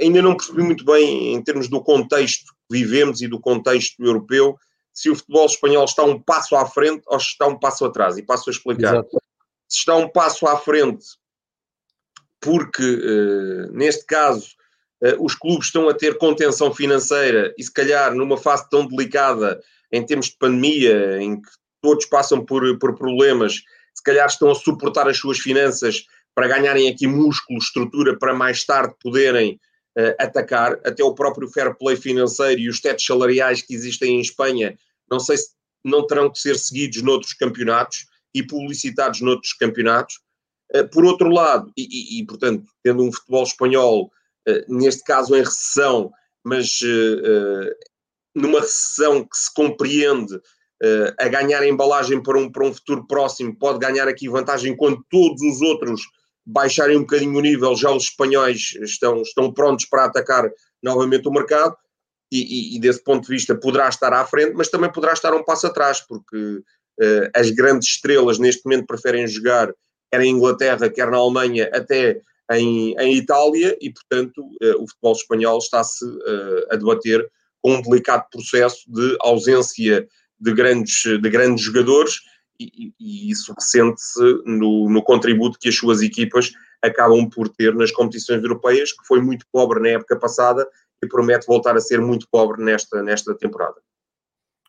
ainda não percebi muito bem, em termos do contexto que vivemos e do contexto europeu, se o futebol espanhol está um passo à frente ou se está um passo atrás. E passo a explicar. Exato. Se está um passo à frente, porque, uh, neste caso, os clubes estão a ter contenção financeira e, se calhar, numa fase tão delicada, em termos de pandemia, em que todos passam por, por problemas, se calhar estão a suportar as suas finanças para ganharem aqui músculo, estrutura, para mais tarde poderem uh, atacar. Até o próprio fair play financeiro e os tetos salariais que existem em Espanha, não sei se não terão que ser seguidos noutros campeonatos e publicitados noutros campeonatos. Uh, por outro lado, e, e, e, portanto, tendo um futebol espanhol, uh, neste caso em recessão, mas numa recessão que se compreende a ganhar a embalagem para um, para um futuro próximo, pode ganhar aqui vantagem quando todos os outros baixarem um bocadinho o nível, já os espanhóis estão, estão prontos para atacar novamente o mercado e, e, e, desse ponto de vista poderá estar à frente, mas também poderá estar um passo atrás, porque uh, as grandes estrelas neste momento preferem jogar quer em Inglaterra, quer na Alemanha, até em, em Itália, e portanto uh, o futebol espanhol está-se uh, a debater com um delicado processo de ausência de grandes, de grandes jogadores e, e isso sente-se no, no contributo que as suas equipas acabam por ter nas competições europeias, que foi muito pobre na época passada e promete voltar a ser muito pobre nesta, nesta temporada.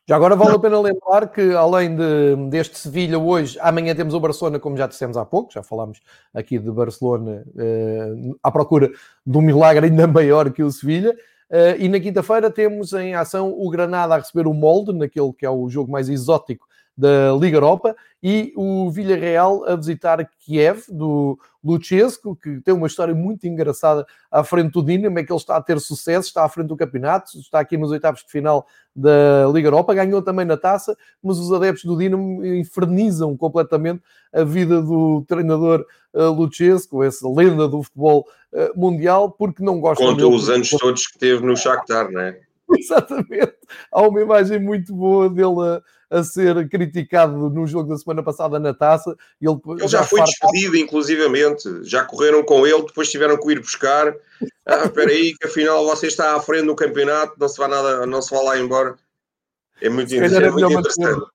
Já agora vale a pena lembrar que, além de, deste Sevilha hoje, amanhã temos o Barcelona, como já dissemos há pouco, já falámos aqui de Barcelona eh, à procura de um milagre ainda maior que o Sevilha. Eh, e na quinta-feira temos em ação o Granada a receber o Molde, naquele que é o jogo mais exótico da Liga Europa e o Villarreal a visitar Kiev, do Luchescu, que tem uma história muito engraçada à frente do Dinamo, é que ele está a ter sucesso, está à frente do campeonato, está aqui nos oitavos de final da Liga Europa, ganhou também na taça, mas os adeptos do Dinamo infernizam completamente a vida do treinador uh, Luchescu, essa lenda do futebol uh, mundial, porque não gosta... Conta os anos todos que teve no Shakhtar, não é? Exatamente. Há uma imagem muito boa dele a, ser criticado no jogo da semana passada na taça. Ele, ele já, já foi despedido, inclusivamente. Já correram com ele, depois tiveram que ir buscar. Ah, espera aí, que afinal você está à frente no campeonato, não se vai nada, não se vai lá embora. É muito, é muito interessante.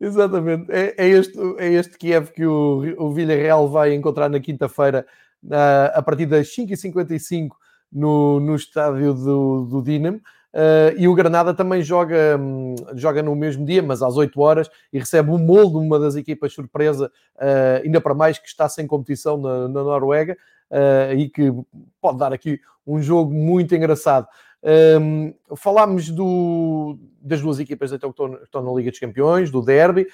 Exatamente. É, é, este, é este Kiev que o, o Villarreal vai encontrar na quinta-feira, a partir das 5h55 no, no estádio do, do Dinamo. Uh, e o Granada também joga, um, joga no mesmo dia, mas às 8 horas, e recebe o molde uma das equipas surpresa, uh, ainda para mais que está sem competição na, na Noruega, uh, e que pode dar aqui um jogo muito engraçado. Um, falámos do, das duas equipas então, que estão, na Liga dos Campeões, do Derby.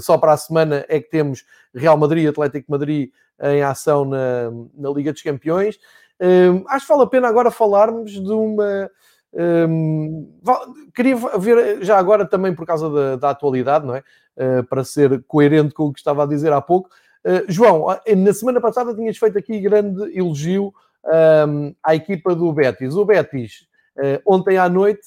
só para a semana é que temos Real Madrid e Atlético Madrid em ação na, na Liga dos Campeões. acho que vale a pena agora falarmos de uma um, queria ver já agora também por causa da, da atualidade, não é? Uh, para ser coerente com o que estava a dizer há pouco. Uh, João, na semana passada tinhas feito aqui grande elogio um, à equipa do Betis. O Betis, uh, ontem à noite,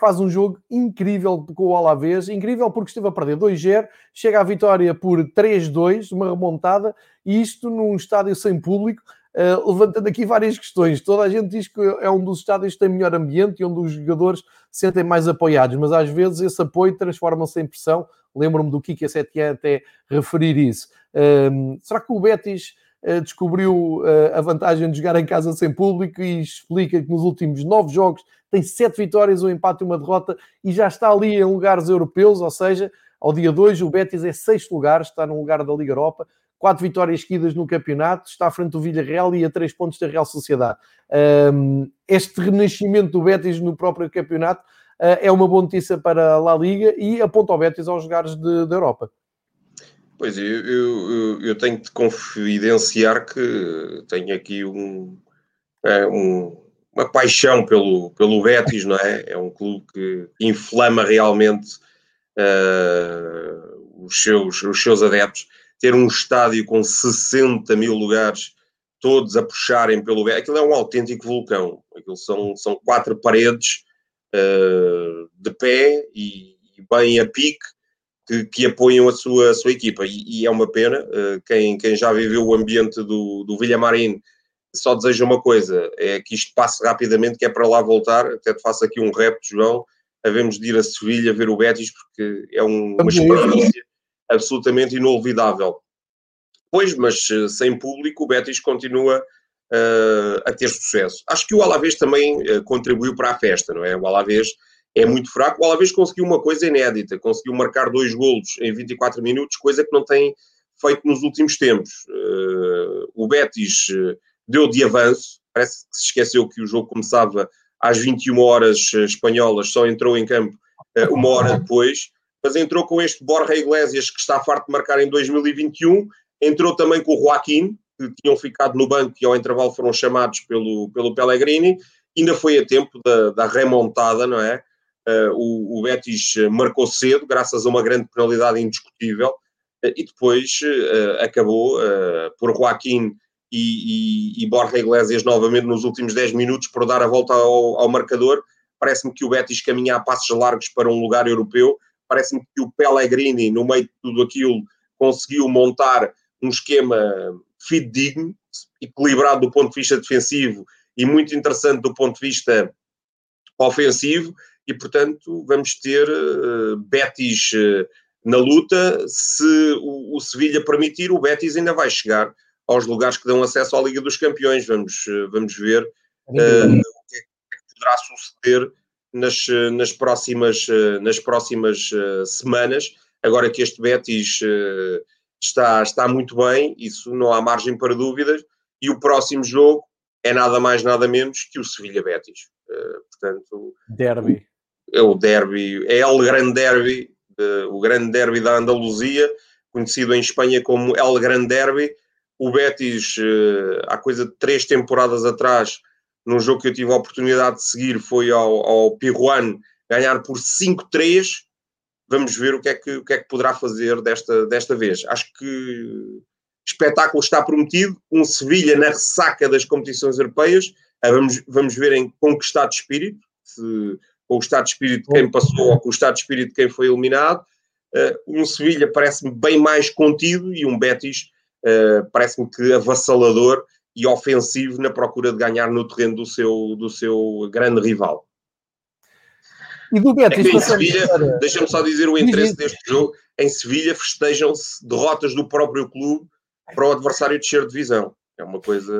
faz um jogo incrível com o Alavés, incrível porque esteve a perder 2-0, chega à vitória por 3-2, uma remontada, e isto num estádio sem público, uh, levantando aqui várias questões. Toda a gente diz que é um dos estádios que tem melhor ambiente e onde os jogadores se sentem mais apoiados, mas às vezes esse apoio transforma-se em pressão. Lembro-me do Kika Setien até referir isso. Uh, será que o Betis descobriu a vantagem de jogar em casa sem público e explica que nos últimos nove jogos tem sete vitórias, um empate e uma derrota e já está ali em lugares europeus, ou seja, ao dia 2 o Betis é sexto lugar, está no lugar da Liga Europa, quatro vitórias seguidas no campeonato, está à frente do Villarreal e a três pontos da Real Sociedade. este renascimento do Betis no próprio campeonato ah, é uma boa notícia para a La Liga e aponta o Betis aos lugares da Europa. Pois, eu, eu, eu, tenho de confidenciar que tenho aqui um, é, um, uma paixão pelo, pelo Betis, não é? É um clube que inflama realmente uh, os, seus, os seus adeptos. Ter um estádio com 60 mil lugares, todos a puxarem pelo Betis, aquilo é um autêntico vulcão. Aquilo são, são quatro paredes uh, de pé e, e, bem a pique que, que apoiam a sua, a sua equipa. E, e é uma pena, uh, quem, quem já viveu o ambiente do, do Villamarín só deseja uma coisa, é que isto passe rapidamente, que é para lá voltar. Até te faço aqui um repto, João. Havemos de ir a Sevilha ver o Betis, porque é um, uma experiência absolutamente inolvidável. Pois, mas eh, sem público, o Betis continua uh, a ter sucesso. Acho que o Alavés também uh, contribuiu para a festa, não é? O Alavés é muito fraco. O Alavés conseguiu uma coisa inédita, conseguiu marcar dois golos em 24 minutos, coisa que não tem feito nos últimos tempos. Uh, o Betis deu de avanço, parece que se esqueceu que o jogo começava às 21 horas espanholas, só entrou em campo uma hora depois, mas entrou com este Borja Iglesias, que está farto de marcar em 2021, entrou também com o Joaquim, que tinham ficado no banco e ao intervalo foram chamados pelo, pelo Pellegrini. Ainda foi a tempo da, da remontada, não é? Uh, o, o, Betis marcou cedo, graças a uma grande penalidade indiscutível, uh, e depois uh, acabou por Joaquim e, e, e, Borja Iglesias novamente nos últimos 10 minutos por dar a volta ao, ao marcador. Parece-me que o Betis caminha a passos largos para um lugar europeu. Parece-me que o Pellegrini, no meio de tudo aquilo, conseguiu montar um esquema fidedigno, equilibrado do ponto de vista defensivo e muito interessante do ponto de vista ofensivo, e portanto vamos ter uh, Betis uh, na luta. Se o, o Sevilha permitir, o Betis ainda vai chegar aos lugares que dão acesso à Liga dos Campeões. Vamos, uh, vamos ver o que, é, que poderá suceder nas, nas próximas, nas próximas semanas. Agora que este Betis está, está muito bem, isso não há margem para dúvidas, e o próximo jogo é nada mais, nada menos que o Sevilha Betis. Portanto, derby. É o derby, é o grande derby, o grande derby da Andaluzia, conhecido em Espanha como El Grande Derby. O Betis, há coisa de três temporadas atrás, num jogo que eu tive a oportunidade de seguir, foi ao, ao Pijuan ganhar por 5-3 vamos ver o que é que, o que, é que poderá fazer desta, desta vez. Acho que espetáculo está prometido, um Sevilha na ressaca das competições europeias, ah, vamos, vamos ver em com que estado de espírito, se, com o estado de espírito de quem passou ou com o estado de espírito de quem foi eliminado. Uh, um Sevilha parece-me bem mais contido e um Betis uh, parece-me que avassalador e ofensivo na procura de ganhar no terreno do seu, do seu grande rival. E do Betis, é em Sevilha, para... deixa-me só dizer o interesse deste jogo, em Sevilha festejam-se derrotas do próprio clube para o adversário descer de divisão. É uma coisa...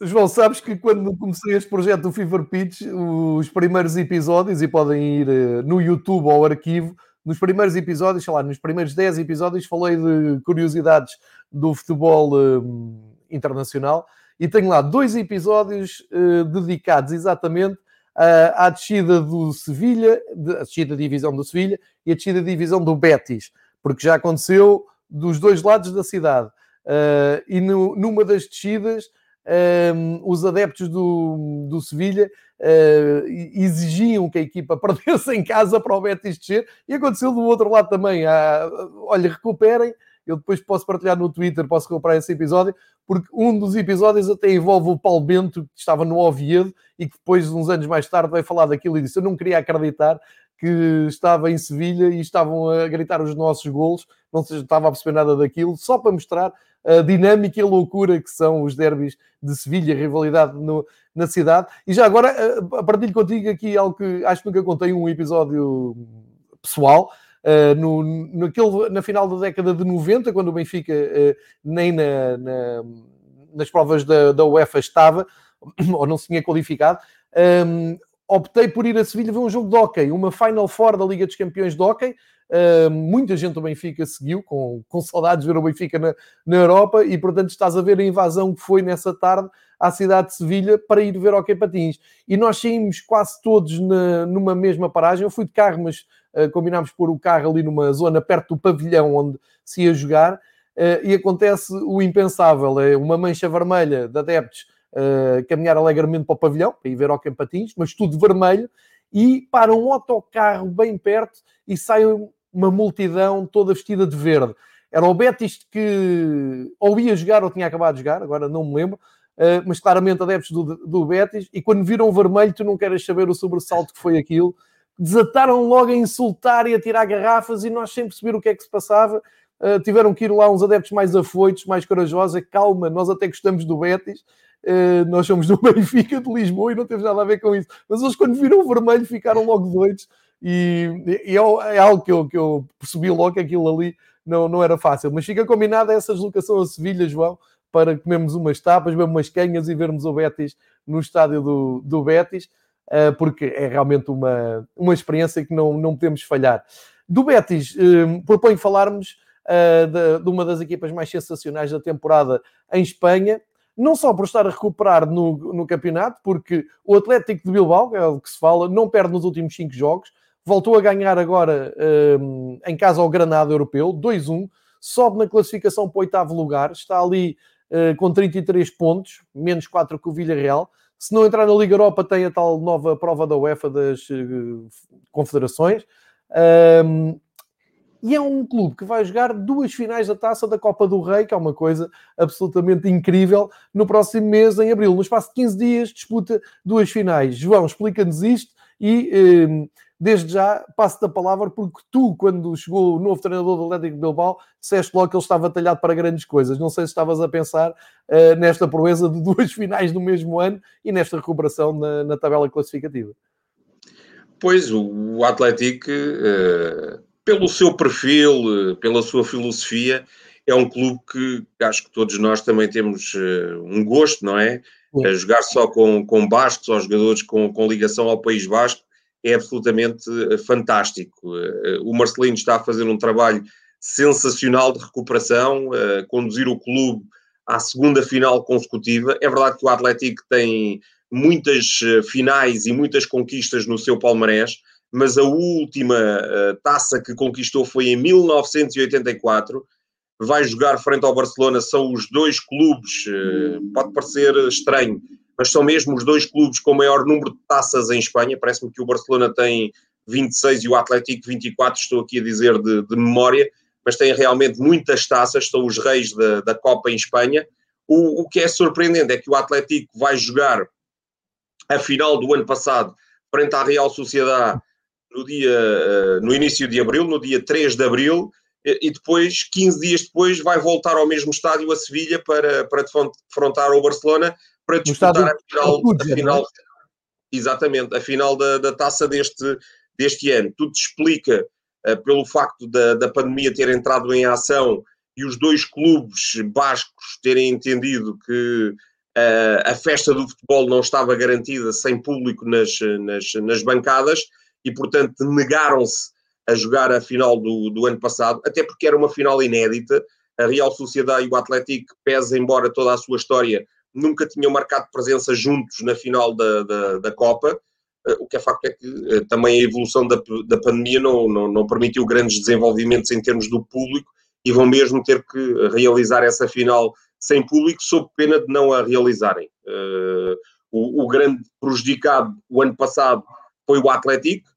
João, sabes que quando comecei este projeto do Fever Pitch, os primeiros episódios, e podem ir eh, no YouTube ao arquivo, nos primeiros episódios, sei lá, nos primeiros 10 episódios, falei de curiosidades do futebol um, internacional e tenho lá dois episódios uh, dedicados exatamente à descida do Sevilha, a descida da divisão do Sevilha e a descida da divisão do Betis, porque já aconteceu dos dois lados da cidade. Uh, e no, numa das descidas, um, os adeptos do, do Sevilha uh, exigiam que a equipa perdesse em casa para o Betis descer, e aconteceu do outro lado também. Ah, olha, recuperem eu depois posso partilhar no Twitter, posso recuperar esse episódio, porque um dos episódios até envolve o Paulo Bento, que estava no Oviedo e que depois, uns anos mais tarde, vai falar daquilo e disse: Eu não queria acreditar que estava em Sevilha e estavam a gritar os nossos golos, não se estava a perceber nada daquilo, só para mostrar a dinâmica e a loucura que são os derbys de Sevilha, a rivalidade no, na cidade. E já agora, partilho contigo aqui algo que acho que nunca contei um episódio pessoal, uh, no, naquele, na final da década de 90, quando o Benfica uh, nem na, na, nas provas da, da UEFA estava, ou não se tinha qualificado, um, optei por ir a Sevilha ver um jogo de hockey, uma Final Four da Liga dos Campeões de Hockey. Uh, muita gente do Benfica seguiu, com, com saudades de ver o Benfica na, na Europa, e portanto estás a ver a invasão que foi nessa tarde à cidade de Sevilha para ir ver hockey patins. E nós saímos quase todos na, numa mesma paragem. Eu fui de carro, mas uh, combinámos pôr o carro ali numa zona perto do pavilhão onde se ia jogar. Uh, e acontece o impensável: é uma mancha vermelha de adeptos uh, caminhar alegremente para o pavilhão, para ir ver hockey patins, mas tudo vermelho, e para um autocarro bem perto e sai uma multidão toda vestida de verde. Era o Betis que ou ia jogar ou tinha acabado de jogar, agora não me lembro, mas claramente adeptos do, do Betis, e quando viram o vermelho, tu não queres saber o sobressalto que foi aquilo. Desataram logo a insultar e a tirar garrafas, e nós sem perceber o que é que se passava. Uh, tiveram que ir lá uns adeptos mais afoitos, mais corajosos. Calma, nós até gostamos do Betis, Uh, nós somos do Benfica de Lisboa e não temos nada a ver com isso. Mas eles, quando viram o vermelho, ficaram logo doidos. E, e é, é, algo que eu, que eu percebi logo que aquilo ali não, não era fácil. Mas fica combinada essa deslocação a Sevilha, João, para comermos umas tapas, bebermos umas canhas e vermos o Betis no estádio do, do Betis, uh, porque é realmente uma, uma experiência que não, não podemos falhar. Do Betis, uh, proponho falarmos uh, de, de uma das equipas mais sensacionais da temporada em Espanha, não só por estar a recuperar no, no campeonato, porque o Atlético de Bilbao, é o que se fala, não perde nos últimos 5 jogos, voltou a ganhar agora em casa ao Granada Europeu, 2-1, sobe na classificação para o oitavo lugar, está ali com 33 pontos, menos 4 que o Villarreal. Se não entrar na Liga Europa, tem a tal nova prova da UEFA das uh, confederações. Um, e é um clube que vai jogar duas finais da taça da Copa do Rei, que é uma coisa absolutamente incrível, no próximo mês, em abril. No espaço de 15 dias, disputa duas finais. João, explica-nos isto e. Eh, desde já passo-te a palavra, porque tu, quando chegou o novo treinador do Atlético Bilbao, disseste logo que ele estava talhado para grandes coisas. Não sei se estavas a pensar uh, nesta proeza de duas finais no mesmo ano e nesta recuperação na, na tabela classificativa. Pois, o Atlético, uh, pelo seu perfil, uh, pela sua filosofia, é um clube que acho que todos nós também temos um gosto, não é? Jogar só com, com bascos ou jogadores com, com ligação ao País Basco é absolutamente eh, fantástico. Eh, o Marcelino está a fazer um trabalho sensacional de recuperação, conduzir o clube à segunda final consecutiva. É verdade que o Atlético tem muitas finais e muitas conquistas no seu palmarés, mas a última taça que conquistou foi em 1984. Vai jogar frente ao Barcelona, são os dois clubes, uh, pode parecer estranho, mas são mesmo os dois clubes com o maior número de taças em Espanha. Parece-me que o Barcelona tem 26 e o Atlético 24, estou aqui a dizer de, de memória, mas tem realmente muitas taças, são os reis da, da Copa em Espanha. O, o que é surpreendente é que o Atlético vai jogar a final do ano passado frente à Real Sociedade no, dia, eh, no início de abril, no dia 3 de abril, e depois, 15 dias depois, vai voltar ao mesmo estádio, a Sevilha, para, para defrontar o Barcelona para disputar a final, a é? final exatamente, a final da, da taça deste, deste ano. Tudo explica uh, pelo facto da, da pandemia ter entrado em ação e os dois clubes bascos terem entendido que uh, a festa do futebol não estava garantida sem público nas, nas, nas bancadas e, portanto, negaram-se a jogar a final do, do ano passado, até porque era uma final inédita. A Real Sociedade e o Atlético, pese embora toda a sua história, nunca tinham marcado presença juntos na final da, da, da Copa. Uh, o que é facto é que uh, também a evolução da, da pandemia não, não, não, permitiu grandes desenvolvimentos em termos do público e vão mesmo ter que realizar essa final sem público, sob pena de não a realizarem. Uh, o, o, grande prejudicado o ano passado foi o Atlético,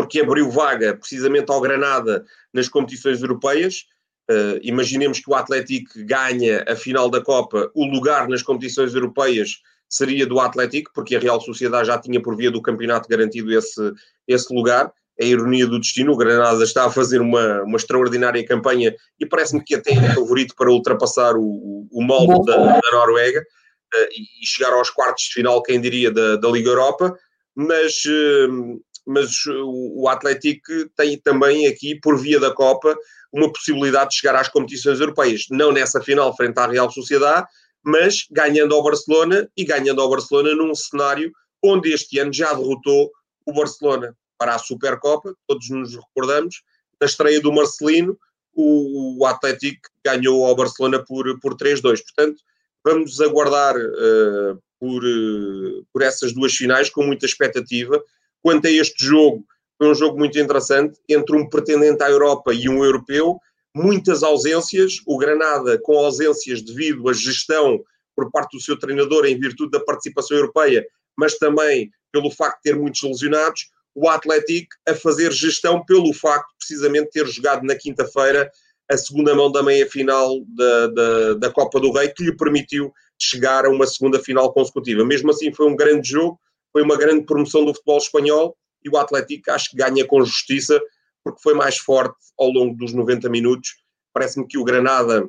porque abriu vaga precisamente ao Granada nas competições europeias Uh, imaginemos que o Atlético ganha a final da Copa, o lugar nas competições europeias seria do Atlético, porque a Real Sociedade já tinha por via do campeonato garantido esse, esse lugar. É a ironia do destino, o Granada está a fazer uma, uma extraordinária campanha e parece-me que até é favorito para ultrapassar o, o molde da, da, Noruega uh, e chegar aos quartos de final, quem diria, da, da Liga Europa. Mas, uh, mas o, o Atlético tem também aqui, por via da Copa, uma possibilidade de chegar às competições europeias. Não nessa final frente à Real Sociedade, mas ganhando ao Barcelona e ganhando ao Barcelona num cenário onde este ano já derrotou o Barcelona para a Supercopa, todos nos recordamos, na estreia do Marcelino, o, o Atlético ganhou ao Barcelona por, por 3-2. Portanto, vamos aguardar uh, por, uh, por essas duas finais com muita expectativa. Quanto a este jogo, foi um jogo muito interessante entre um pretendente à Europa e um europeu. Muitas ausências, o Granada com ausências devido à gestão por parte do seu treinador em virtude da participação europeia, mas também pelo facto de ter muitos lesionados o Atlético a fazer gestão pelo facto, precisamente, de ter jogado na quinta-feira a segunda mão da meia-final da, da, da, Copa do Rei, que lhe permitiu chegar a uma segunda final consecutiva. Mesmo assim, foi um grande jogo, foi uma grande promoção do futebol espanhol e o Atlético acho que ganha com justiça, porque foi mais forte ao longo dos 90 minutos. Parece-me que o Granada,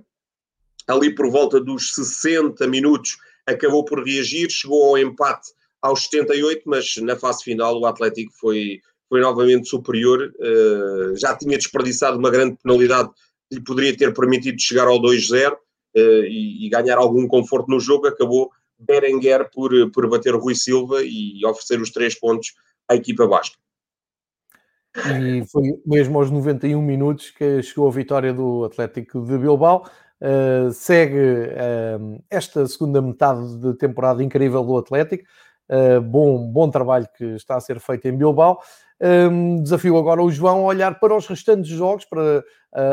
ali por volta dos 60 minutos, acabou por reagir, chegou ao empate aos 78, mas na fase final o Atlético foi, foi novamente superior, uh, já tinha desperdiçado uma grande penalidade que lhe poderia ter permitido chegar ao 2-0 uh, e, e, ganhar algum conforto no jogo, acabou Berenguer por, por bater Rui Silva e oferecer os três pontos à equipa basca. E foi mesmo aos 91 minutos que chegou a vitória do Atlético de Bilbao. Uh, segue uh, esta segunda metade de temporada incrível do Atlético. Uh, bom, bom trabalho que está a ser feito em Bilbao. Um, desafio agora o João a olhar para os restantes jogos, para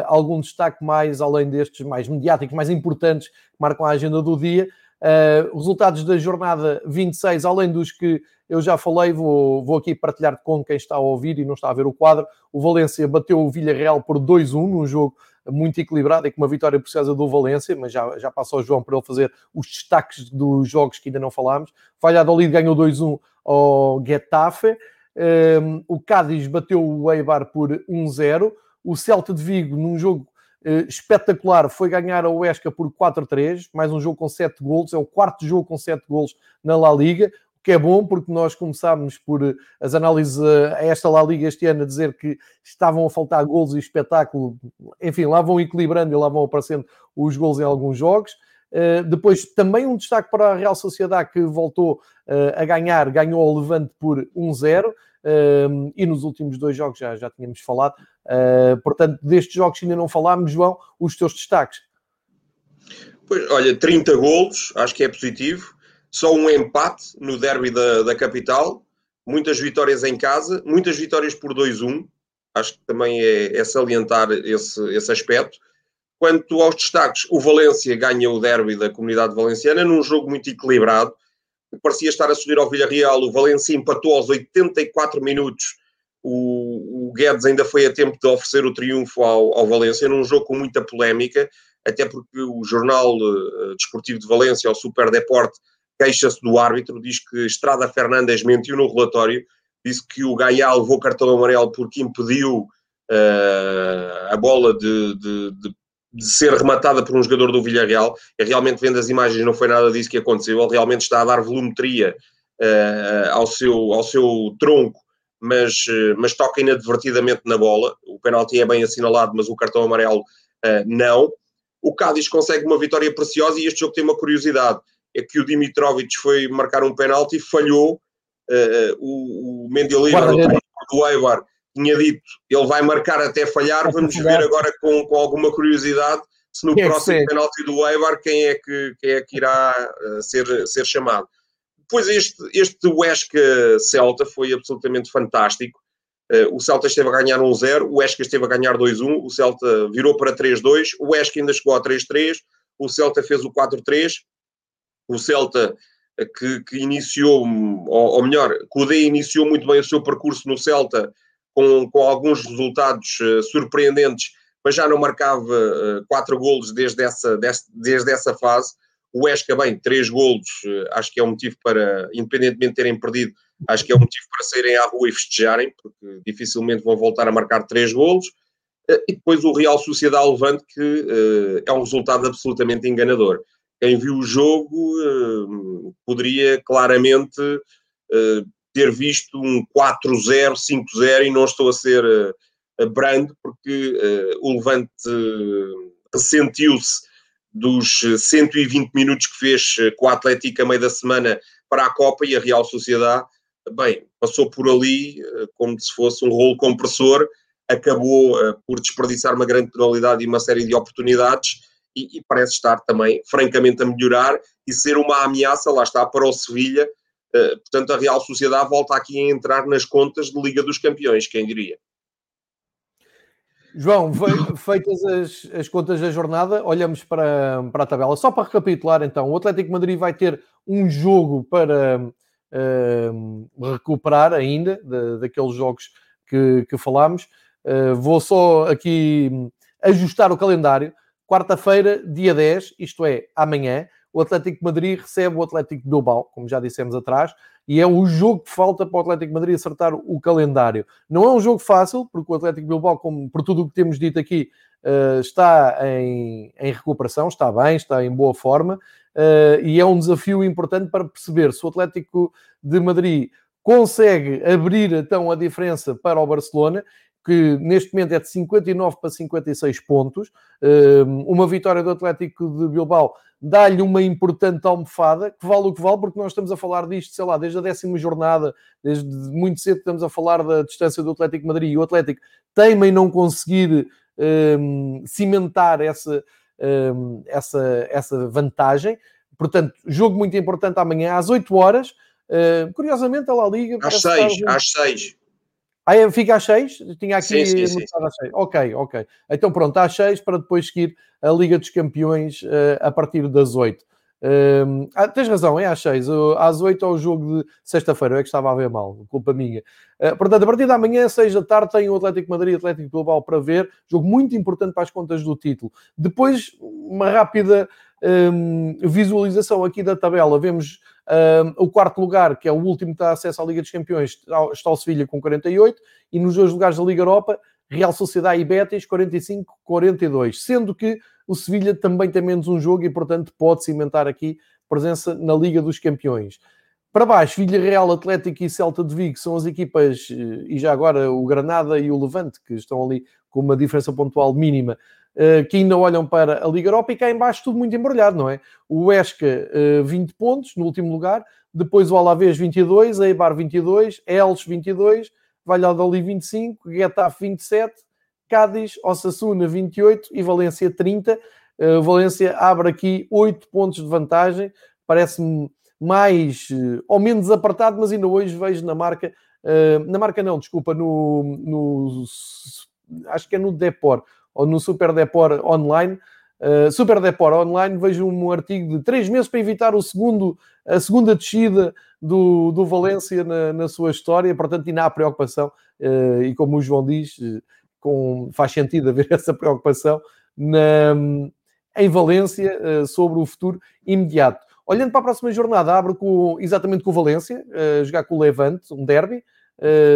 algum destaque mais além destes mais mediáticos, mais importantes, que marcam a agenda do dia. Uh, resultados da jornada 26, além dos que eu já falei, vou, vou aqui partilhar com quem está a ouvir e não está a ver o quadro. O Valência bateu o Villarreal por 2-1 num jogo muito equilibrado e com uma vitória preciosa do Valência, mas já, já ao João para ele fazer os destaques dos jogos que ainda não falámos. Valladolid ganhou 2-1 ao Getafe. Um, o Cádiz bateu o Eibar por 1-0. O Celta de Vigo, num jogo espetacular, foi ganhar a Huesca por 4-3. Mais um jogo com 7 golos. É o quarto jogo com 7 golos na La Liga que é bom porque nós começámos por eh, as análises eh, a esta La Liga este ano a dizer que estavam a faltar gols e espetáculo, enfim, lá vão equilibrando e lá vão aparecendo os gols em alguns jogos. Uh, depois também um destaque para a Real Sociedade que voltou uh, a ganhar, ganhou ao Levante por 1-0 uh, e nos últimos dois jogos já, já tínhamos falado. portanto, destes jogos ainda não falámos, João, os teus destaques. Pois, olha, 30 golos, acho que é positivo só um empate no derby da, da capital, muitas vitórias em casa, muitas vitórias por 2-1, acho que também é, é salientar esse, esse aspecto. Quanto aos destaques, o Valência ganha o derby da comunidade valenciana num jogo muito equilibrado. Parecia estar a subir ao Villarreal. O Valência empatou aos 84 minutos. O, o Guedes ainda foi a tempo de oferecer o triunfo ao, ao Valência num jogo com muita polémica, até porque o jornal uh, desportivo de Valência, o Super Deporte, queixa-se do árbitro, diz que Estrada Fernandes mentiu no relatório, disse que o Gaia levou cartão amarelo porque impediu uh, a bola de, de, de, de, ser rematada por um jogador do Villarreal. E realmente, vendo as imagens, não foi nada disso que aconteceu. Ele realmente está a dar volumetria uh, ao, seu, ao seu tronco, mas, uh, mas toca inadvertidamente na bola. O penalti é bem assinalado, mas o cartão amarelo não. O Cádiz consegue uma vitória preciosa e este jogo tem uma curiosidade é que o Dimitrovic foi marcar um penalti e falhou. Uh, o, o Mendeleira, do Eibar, tinha dito ele vai marcar até falhar. Vamos ver agora com, com alguma curiosidade se no é próximo penalti do Eibar quem é que, quem é que irá uh, ser, ser chamado. Depois este, este Huesca Celta foi absolutamente fantástico. Uh, o Celta esteve a ganhar 1-0, o Huesca esteve a ganhar 2-1, o Celta virou para 3-2, o Huesca ainda chegou a 3-3, o Celta fez o 4-3 o Celta que, que iniciou, ou, ou, melhor, que o D iniciou muito bem o seu percurso no Celta com, com alguns resultados uh, surpreendentes, mas já não marcava uh, quatro golos desde essa, desde, desde essa fase. O Esca, bem, três golos, uh, acho que é um motivo para, independentemente de terem perdido, acho que é um motivo para saírem à rua e festejarem, porque dificilmente vão voltar a marcar três golos. E depois o Real Sociedade Levante, que é um resultado absolutamente enganador quem viu o jogo uh, poderia claramente uh, ter visto um 4-0, 5-0 e não estou a ser uh, brando, porque uh, o Levante ressentiu-se dos 120 minutos que fez com a Atlética a meio da semana para a Copa e a Real Sociedade, bem, passou por ali como se fosse um rolo compressor, acabou por desperdiçar uma grande penalidade e uma série de oportunidades e, e, parece estar também, francamente, a melhorar e ser uma ameaça, lá está, para o Sevilha. Uh, portanto, a Real Sociedade volta aqui a entrar nas contas de Liga dos Campeões, quem diria. João, feitas as, as contas da jornada, olhamos para, para a tabela. Só para recapitular, então, o Atlético Madrid vai ter um jogo para uh, recuperar ainda de, daqueles jogos que, que falámos. Uh, vou só aqui ajustar o calendário. Quarta-feira, dia 10, isto é, amanhã, o Atlético Madrid recebe o Atlético de Bilbao, como já dissemos atrás, e é o jogo que falta para o Atlético Madrid acertar o calendário. Não é um jogo fácil, porque o Atlético Bilbao, como por tudo o que temos dito aqui, uh, está em, em, recuperação, está bem, está em boa forma, uh, e é um desafio importante para perceber se o Atlético de Madrid consegue abrir então a diferença para o Barcelona que neste momento é de 59 para 56 pontos. Hum, uma vitória do Atlético de Bilbao dá-lhe uma importante almofada, que vale o que vale, porque nós estamos a falar disto, sei lá, desde a décima jornada, desde muito cedo estamos a falar da distância do Atlético Madrid, e o Atlético teima em não conseguir um, cimentar essa, um, essa, essa vantagem. Portanto, jogo muito importante amanhã, às 8 horas. Uh, curiosamente, a La Liga... Às 6, às 6. Ah, fica às 6? Tinha aqui sim, sim, sim. às 6. Ok, ok. Então pronto, às 6 para depois seguir a Liga dos Campeões uh, a partir das 8. Uh, ah, tens razão, é às 6. Uh, às 8 é o jogo de sexta-feira, é que estava a ver mal, culpa minha. Uh, portanto, a partir da manhã, 6 da tarde, tem o Atlético Madrid e Atlético Global para ver. Jogo muito importante para as contas do título. Depois, uma rápida um, visualização aqui da tabela. Vemos o quarto lugar, que é o último que dá acesso à Liga dos Campeões, está o Sevilha com 48, e nos dois lugares da Liga Europa, Real Sociedade e Betis 45-42, sendo que o Sevilha também tem menos um jogo e, portanto, pode cimentar aqui presença na Liga dos Campeões. Para baixo, Villarreal, Atlético e Celta de Vigo são as equipas, eh, e já agora o Granada e o Levante, que estão ali com uma diferença pontual mínima, que ainda olham para a Liga Europa e cá embaixo tudo muito embrulhado, não é? O Esca, 20 eh, pontos no último lugar, depois o Alavés 22, a Eibar 22, Elche 22, Valladolid 25, Getafe 27, Cádiz, Osasuna 28 e Valência 30. Uh, Valência abre aqui 8 pontos de vantagem, parece-me mais ou menos apertado, mas ainda hoje vejo na marca, na marca não, desculpa, no, no acho que é no Depor, ou no Super Depor Online. Uh, Super Depor Online, vejo um artigo de três meses para evitar o segundo, a segunda descida do, do Valência na, na sua história, portanto, ainda há preocupação, uh, e como o João diz, uh, com, faz sentido haver essa preocupação na, em Valência sobre o futuro imediato. Olhando para a próxima jornada, abre com, exatamente com o Valência, jogar com o Levante, um derby,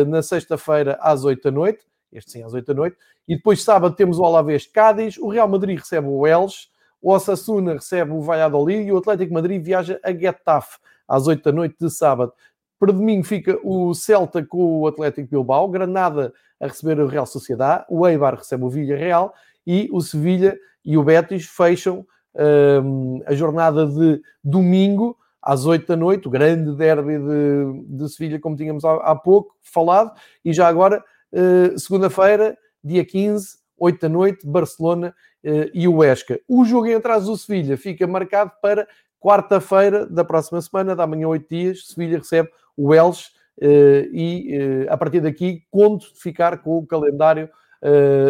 na sexta-feira às 8 da noite este sim às 8 da noite. E depois sábado temos o Alavés Cádiz, o Real Madrid recebe o Elche, o Osasuna recebe o Valladolid e o Atlético Madrid viaja a Getafe às 8 da noite de sábado. Para domingo fica o Celta com o Atlético Bilbao, Granada a receber o Real Sociedade, o Eibar recebe o Villarreal e o Sevilha e o Betis fecham um, a jornada de domingo às 8 da noite, o grande derby de, de Sevilha, como tínhamos há, há pouco falado, e já agora eh, segunda-feira, dia 15, 8 da noite, Barcelona uh, e o Esca. O jogo em atraso do Sevilha fica marcado para quarta-feira da próxima semana, da manhã 8 dias, Sevilha recebe o Elche uh, e a partir daqui conto ficar com o calendário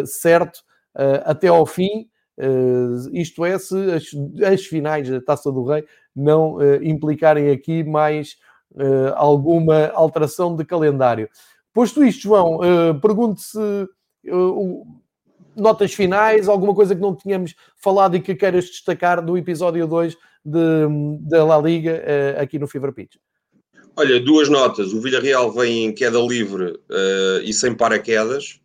certo até ao fim, isto é, se as, as, finais da Taça do Rei não implicarem aqui mais alguma alteração de calendário. Posto isto, João, uh, pergunto se uh, notas finais, alguma coisa que não tínhamos falado e que queiras destacar do episódio 2 da La Liga uh, aqui no Fever Pitch. Olha, duas notas. O Villarreal vem em queda livre e sem paraquedas,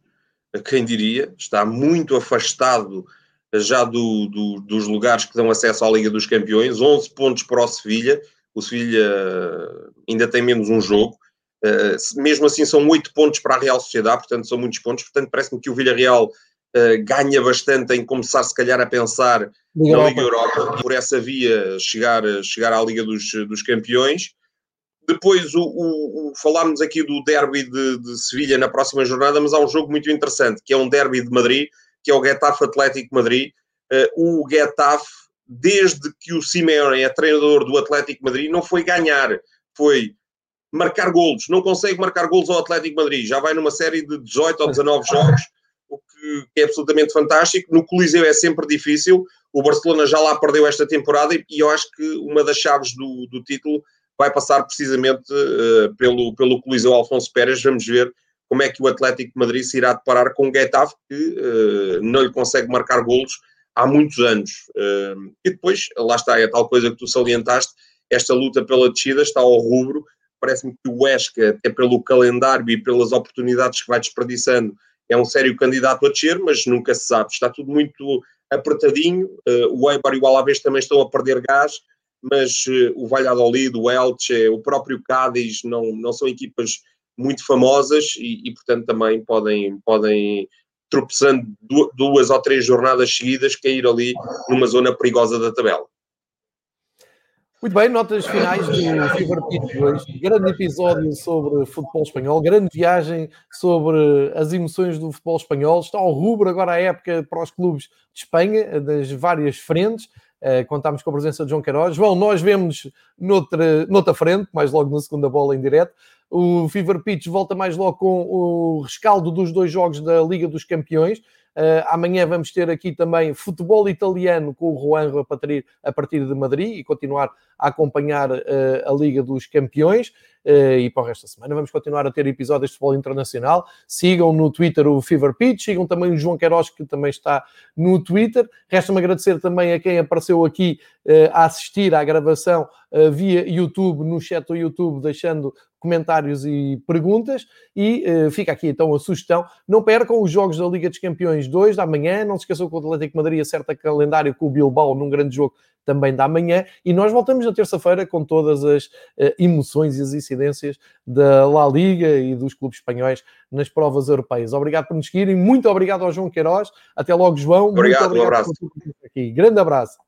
quem diria, está muito afastado já do, do, dos lugares que dão acesso à Liga dos Campeões, 11 pontos para o Sevilha. O Sevilha ainda tem menos um jogo, mesmo assim, são oito pontos para a Real Sociedade, portanto, são muitos pontos. Portanto, parece-me que o Villarreal uh, ganha bastante em começar, se calhar, a pensar Liga na Liga Europa. Europa, por essa via chegar, chegar à Liga dos, dos Campeões. Depois, o, o, o, falámos aqui do derby de, de Sevilha na próxima jornada, mas há um jogo muito interessante, que é um derby de Madrid, que é o Getafe Atlético Madrid. Uh, o Getafe, desde que o Simeone é treinador do Atlético Madrid, não foi ganhar, foi marcar golos. Não consegue marcar golos ao Atlético Madrid. Já vai numa série de 18 ou 19 jogos, o que é absolutamente fantástico. No Coliseu é sempre difícil. O Barcelona já lá perdeu esta temporada e eu acho que uma das chaves do, do título vai passar precisamente uh, pelo, pelo Coliseu Alfonso Pérez. Vamos ver como é que o Atlético de Madrid se irá deparar com o Getafe, que uh, não lhe consegue marcar golos há muitos anos. Uh, e depois, lá está, é a tal coisa que tu salientaste, esta luta pela descida está ao rubro. Parece-me que o Esca, até pelo calendário e pelas oportunidades que vai desperdiçando, é um sério candidato a descer, mas nunca se sabe. Está tudo muito apertadinho. Uh, o Eibar e o Alavés também estão a perder gás mas uh, o Valladolid, o Elche, o próprio Cádiz não, não são equipas muito famosas e, e, portanto também podem, podem tropeçando duas ou três jornadas seguidas cair ali numa zona perigosa da tabela. Muito bem, notas finais do Fever Pitch 2. Grande episódio sobre futebol espanhol, grande viagem sobre as emoções do futebol espanhol. Está ao rubro agora a época para os clubes de Espanha, das várias frentes. Uh, contámos com a presença de João Queiroz. João, nós vemos noutra, noutra frente, mais logo na segunda bola em direto. O Fever Pitch volta mais logo com o rescaldo dos dois jogos da Liga dos Campeões. Uh, amanhã vamos ter aqui também futebol italiano com o Juan a partir, a partir de Madrid e continuar a acompanhar uh, a Liga dos Campeões. Uh, e para o resto da semana vamos continuar a ter episódios de futebol internacional. Sigam no Twitter o Fever Pitch, sigam também o João Queiroz, que também está no Twitter. Resta-me agradecer também a quem apareceu aqui a assistir à gravação via YouTube, no chat do YouTube, deixando comentários e perguntas. E uh, fica aqui então a sugestão: não percam os jogos da Liga dos Campeões 2 da manhã. Não se esqueçam que o Atlético Madrid acerta calendário com o Bilbao num grande jogo também da manhã. E nós voltamos na terça-feira com todas as uh, emoções e as incidências da La Liga e dos clubes espanhóis nas provas europeias. Obrigado por nos seguirem. Muito obrigado ao João Queiroz. Até logo, João. Obrigado, Muito obrigado um abraço. Aqui. Grande abraço.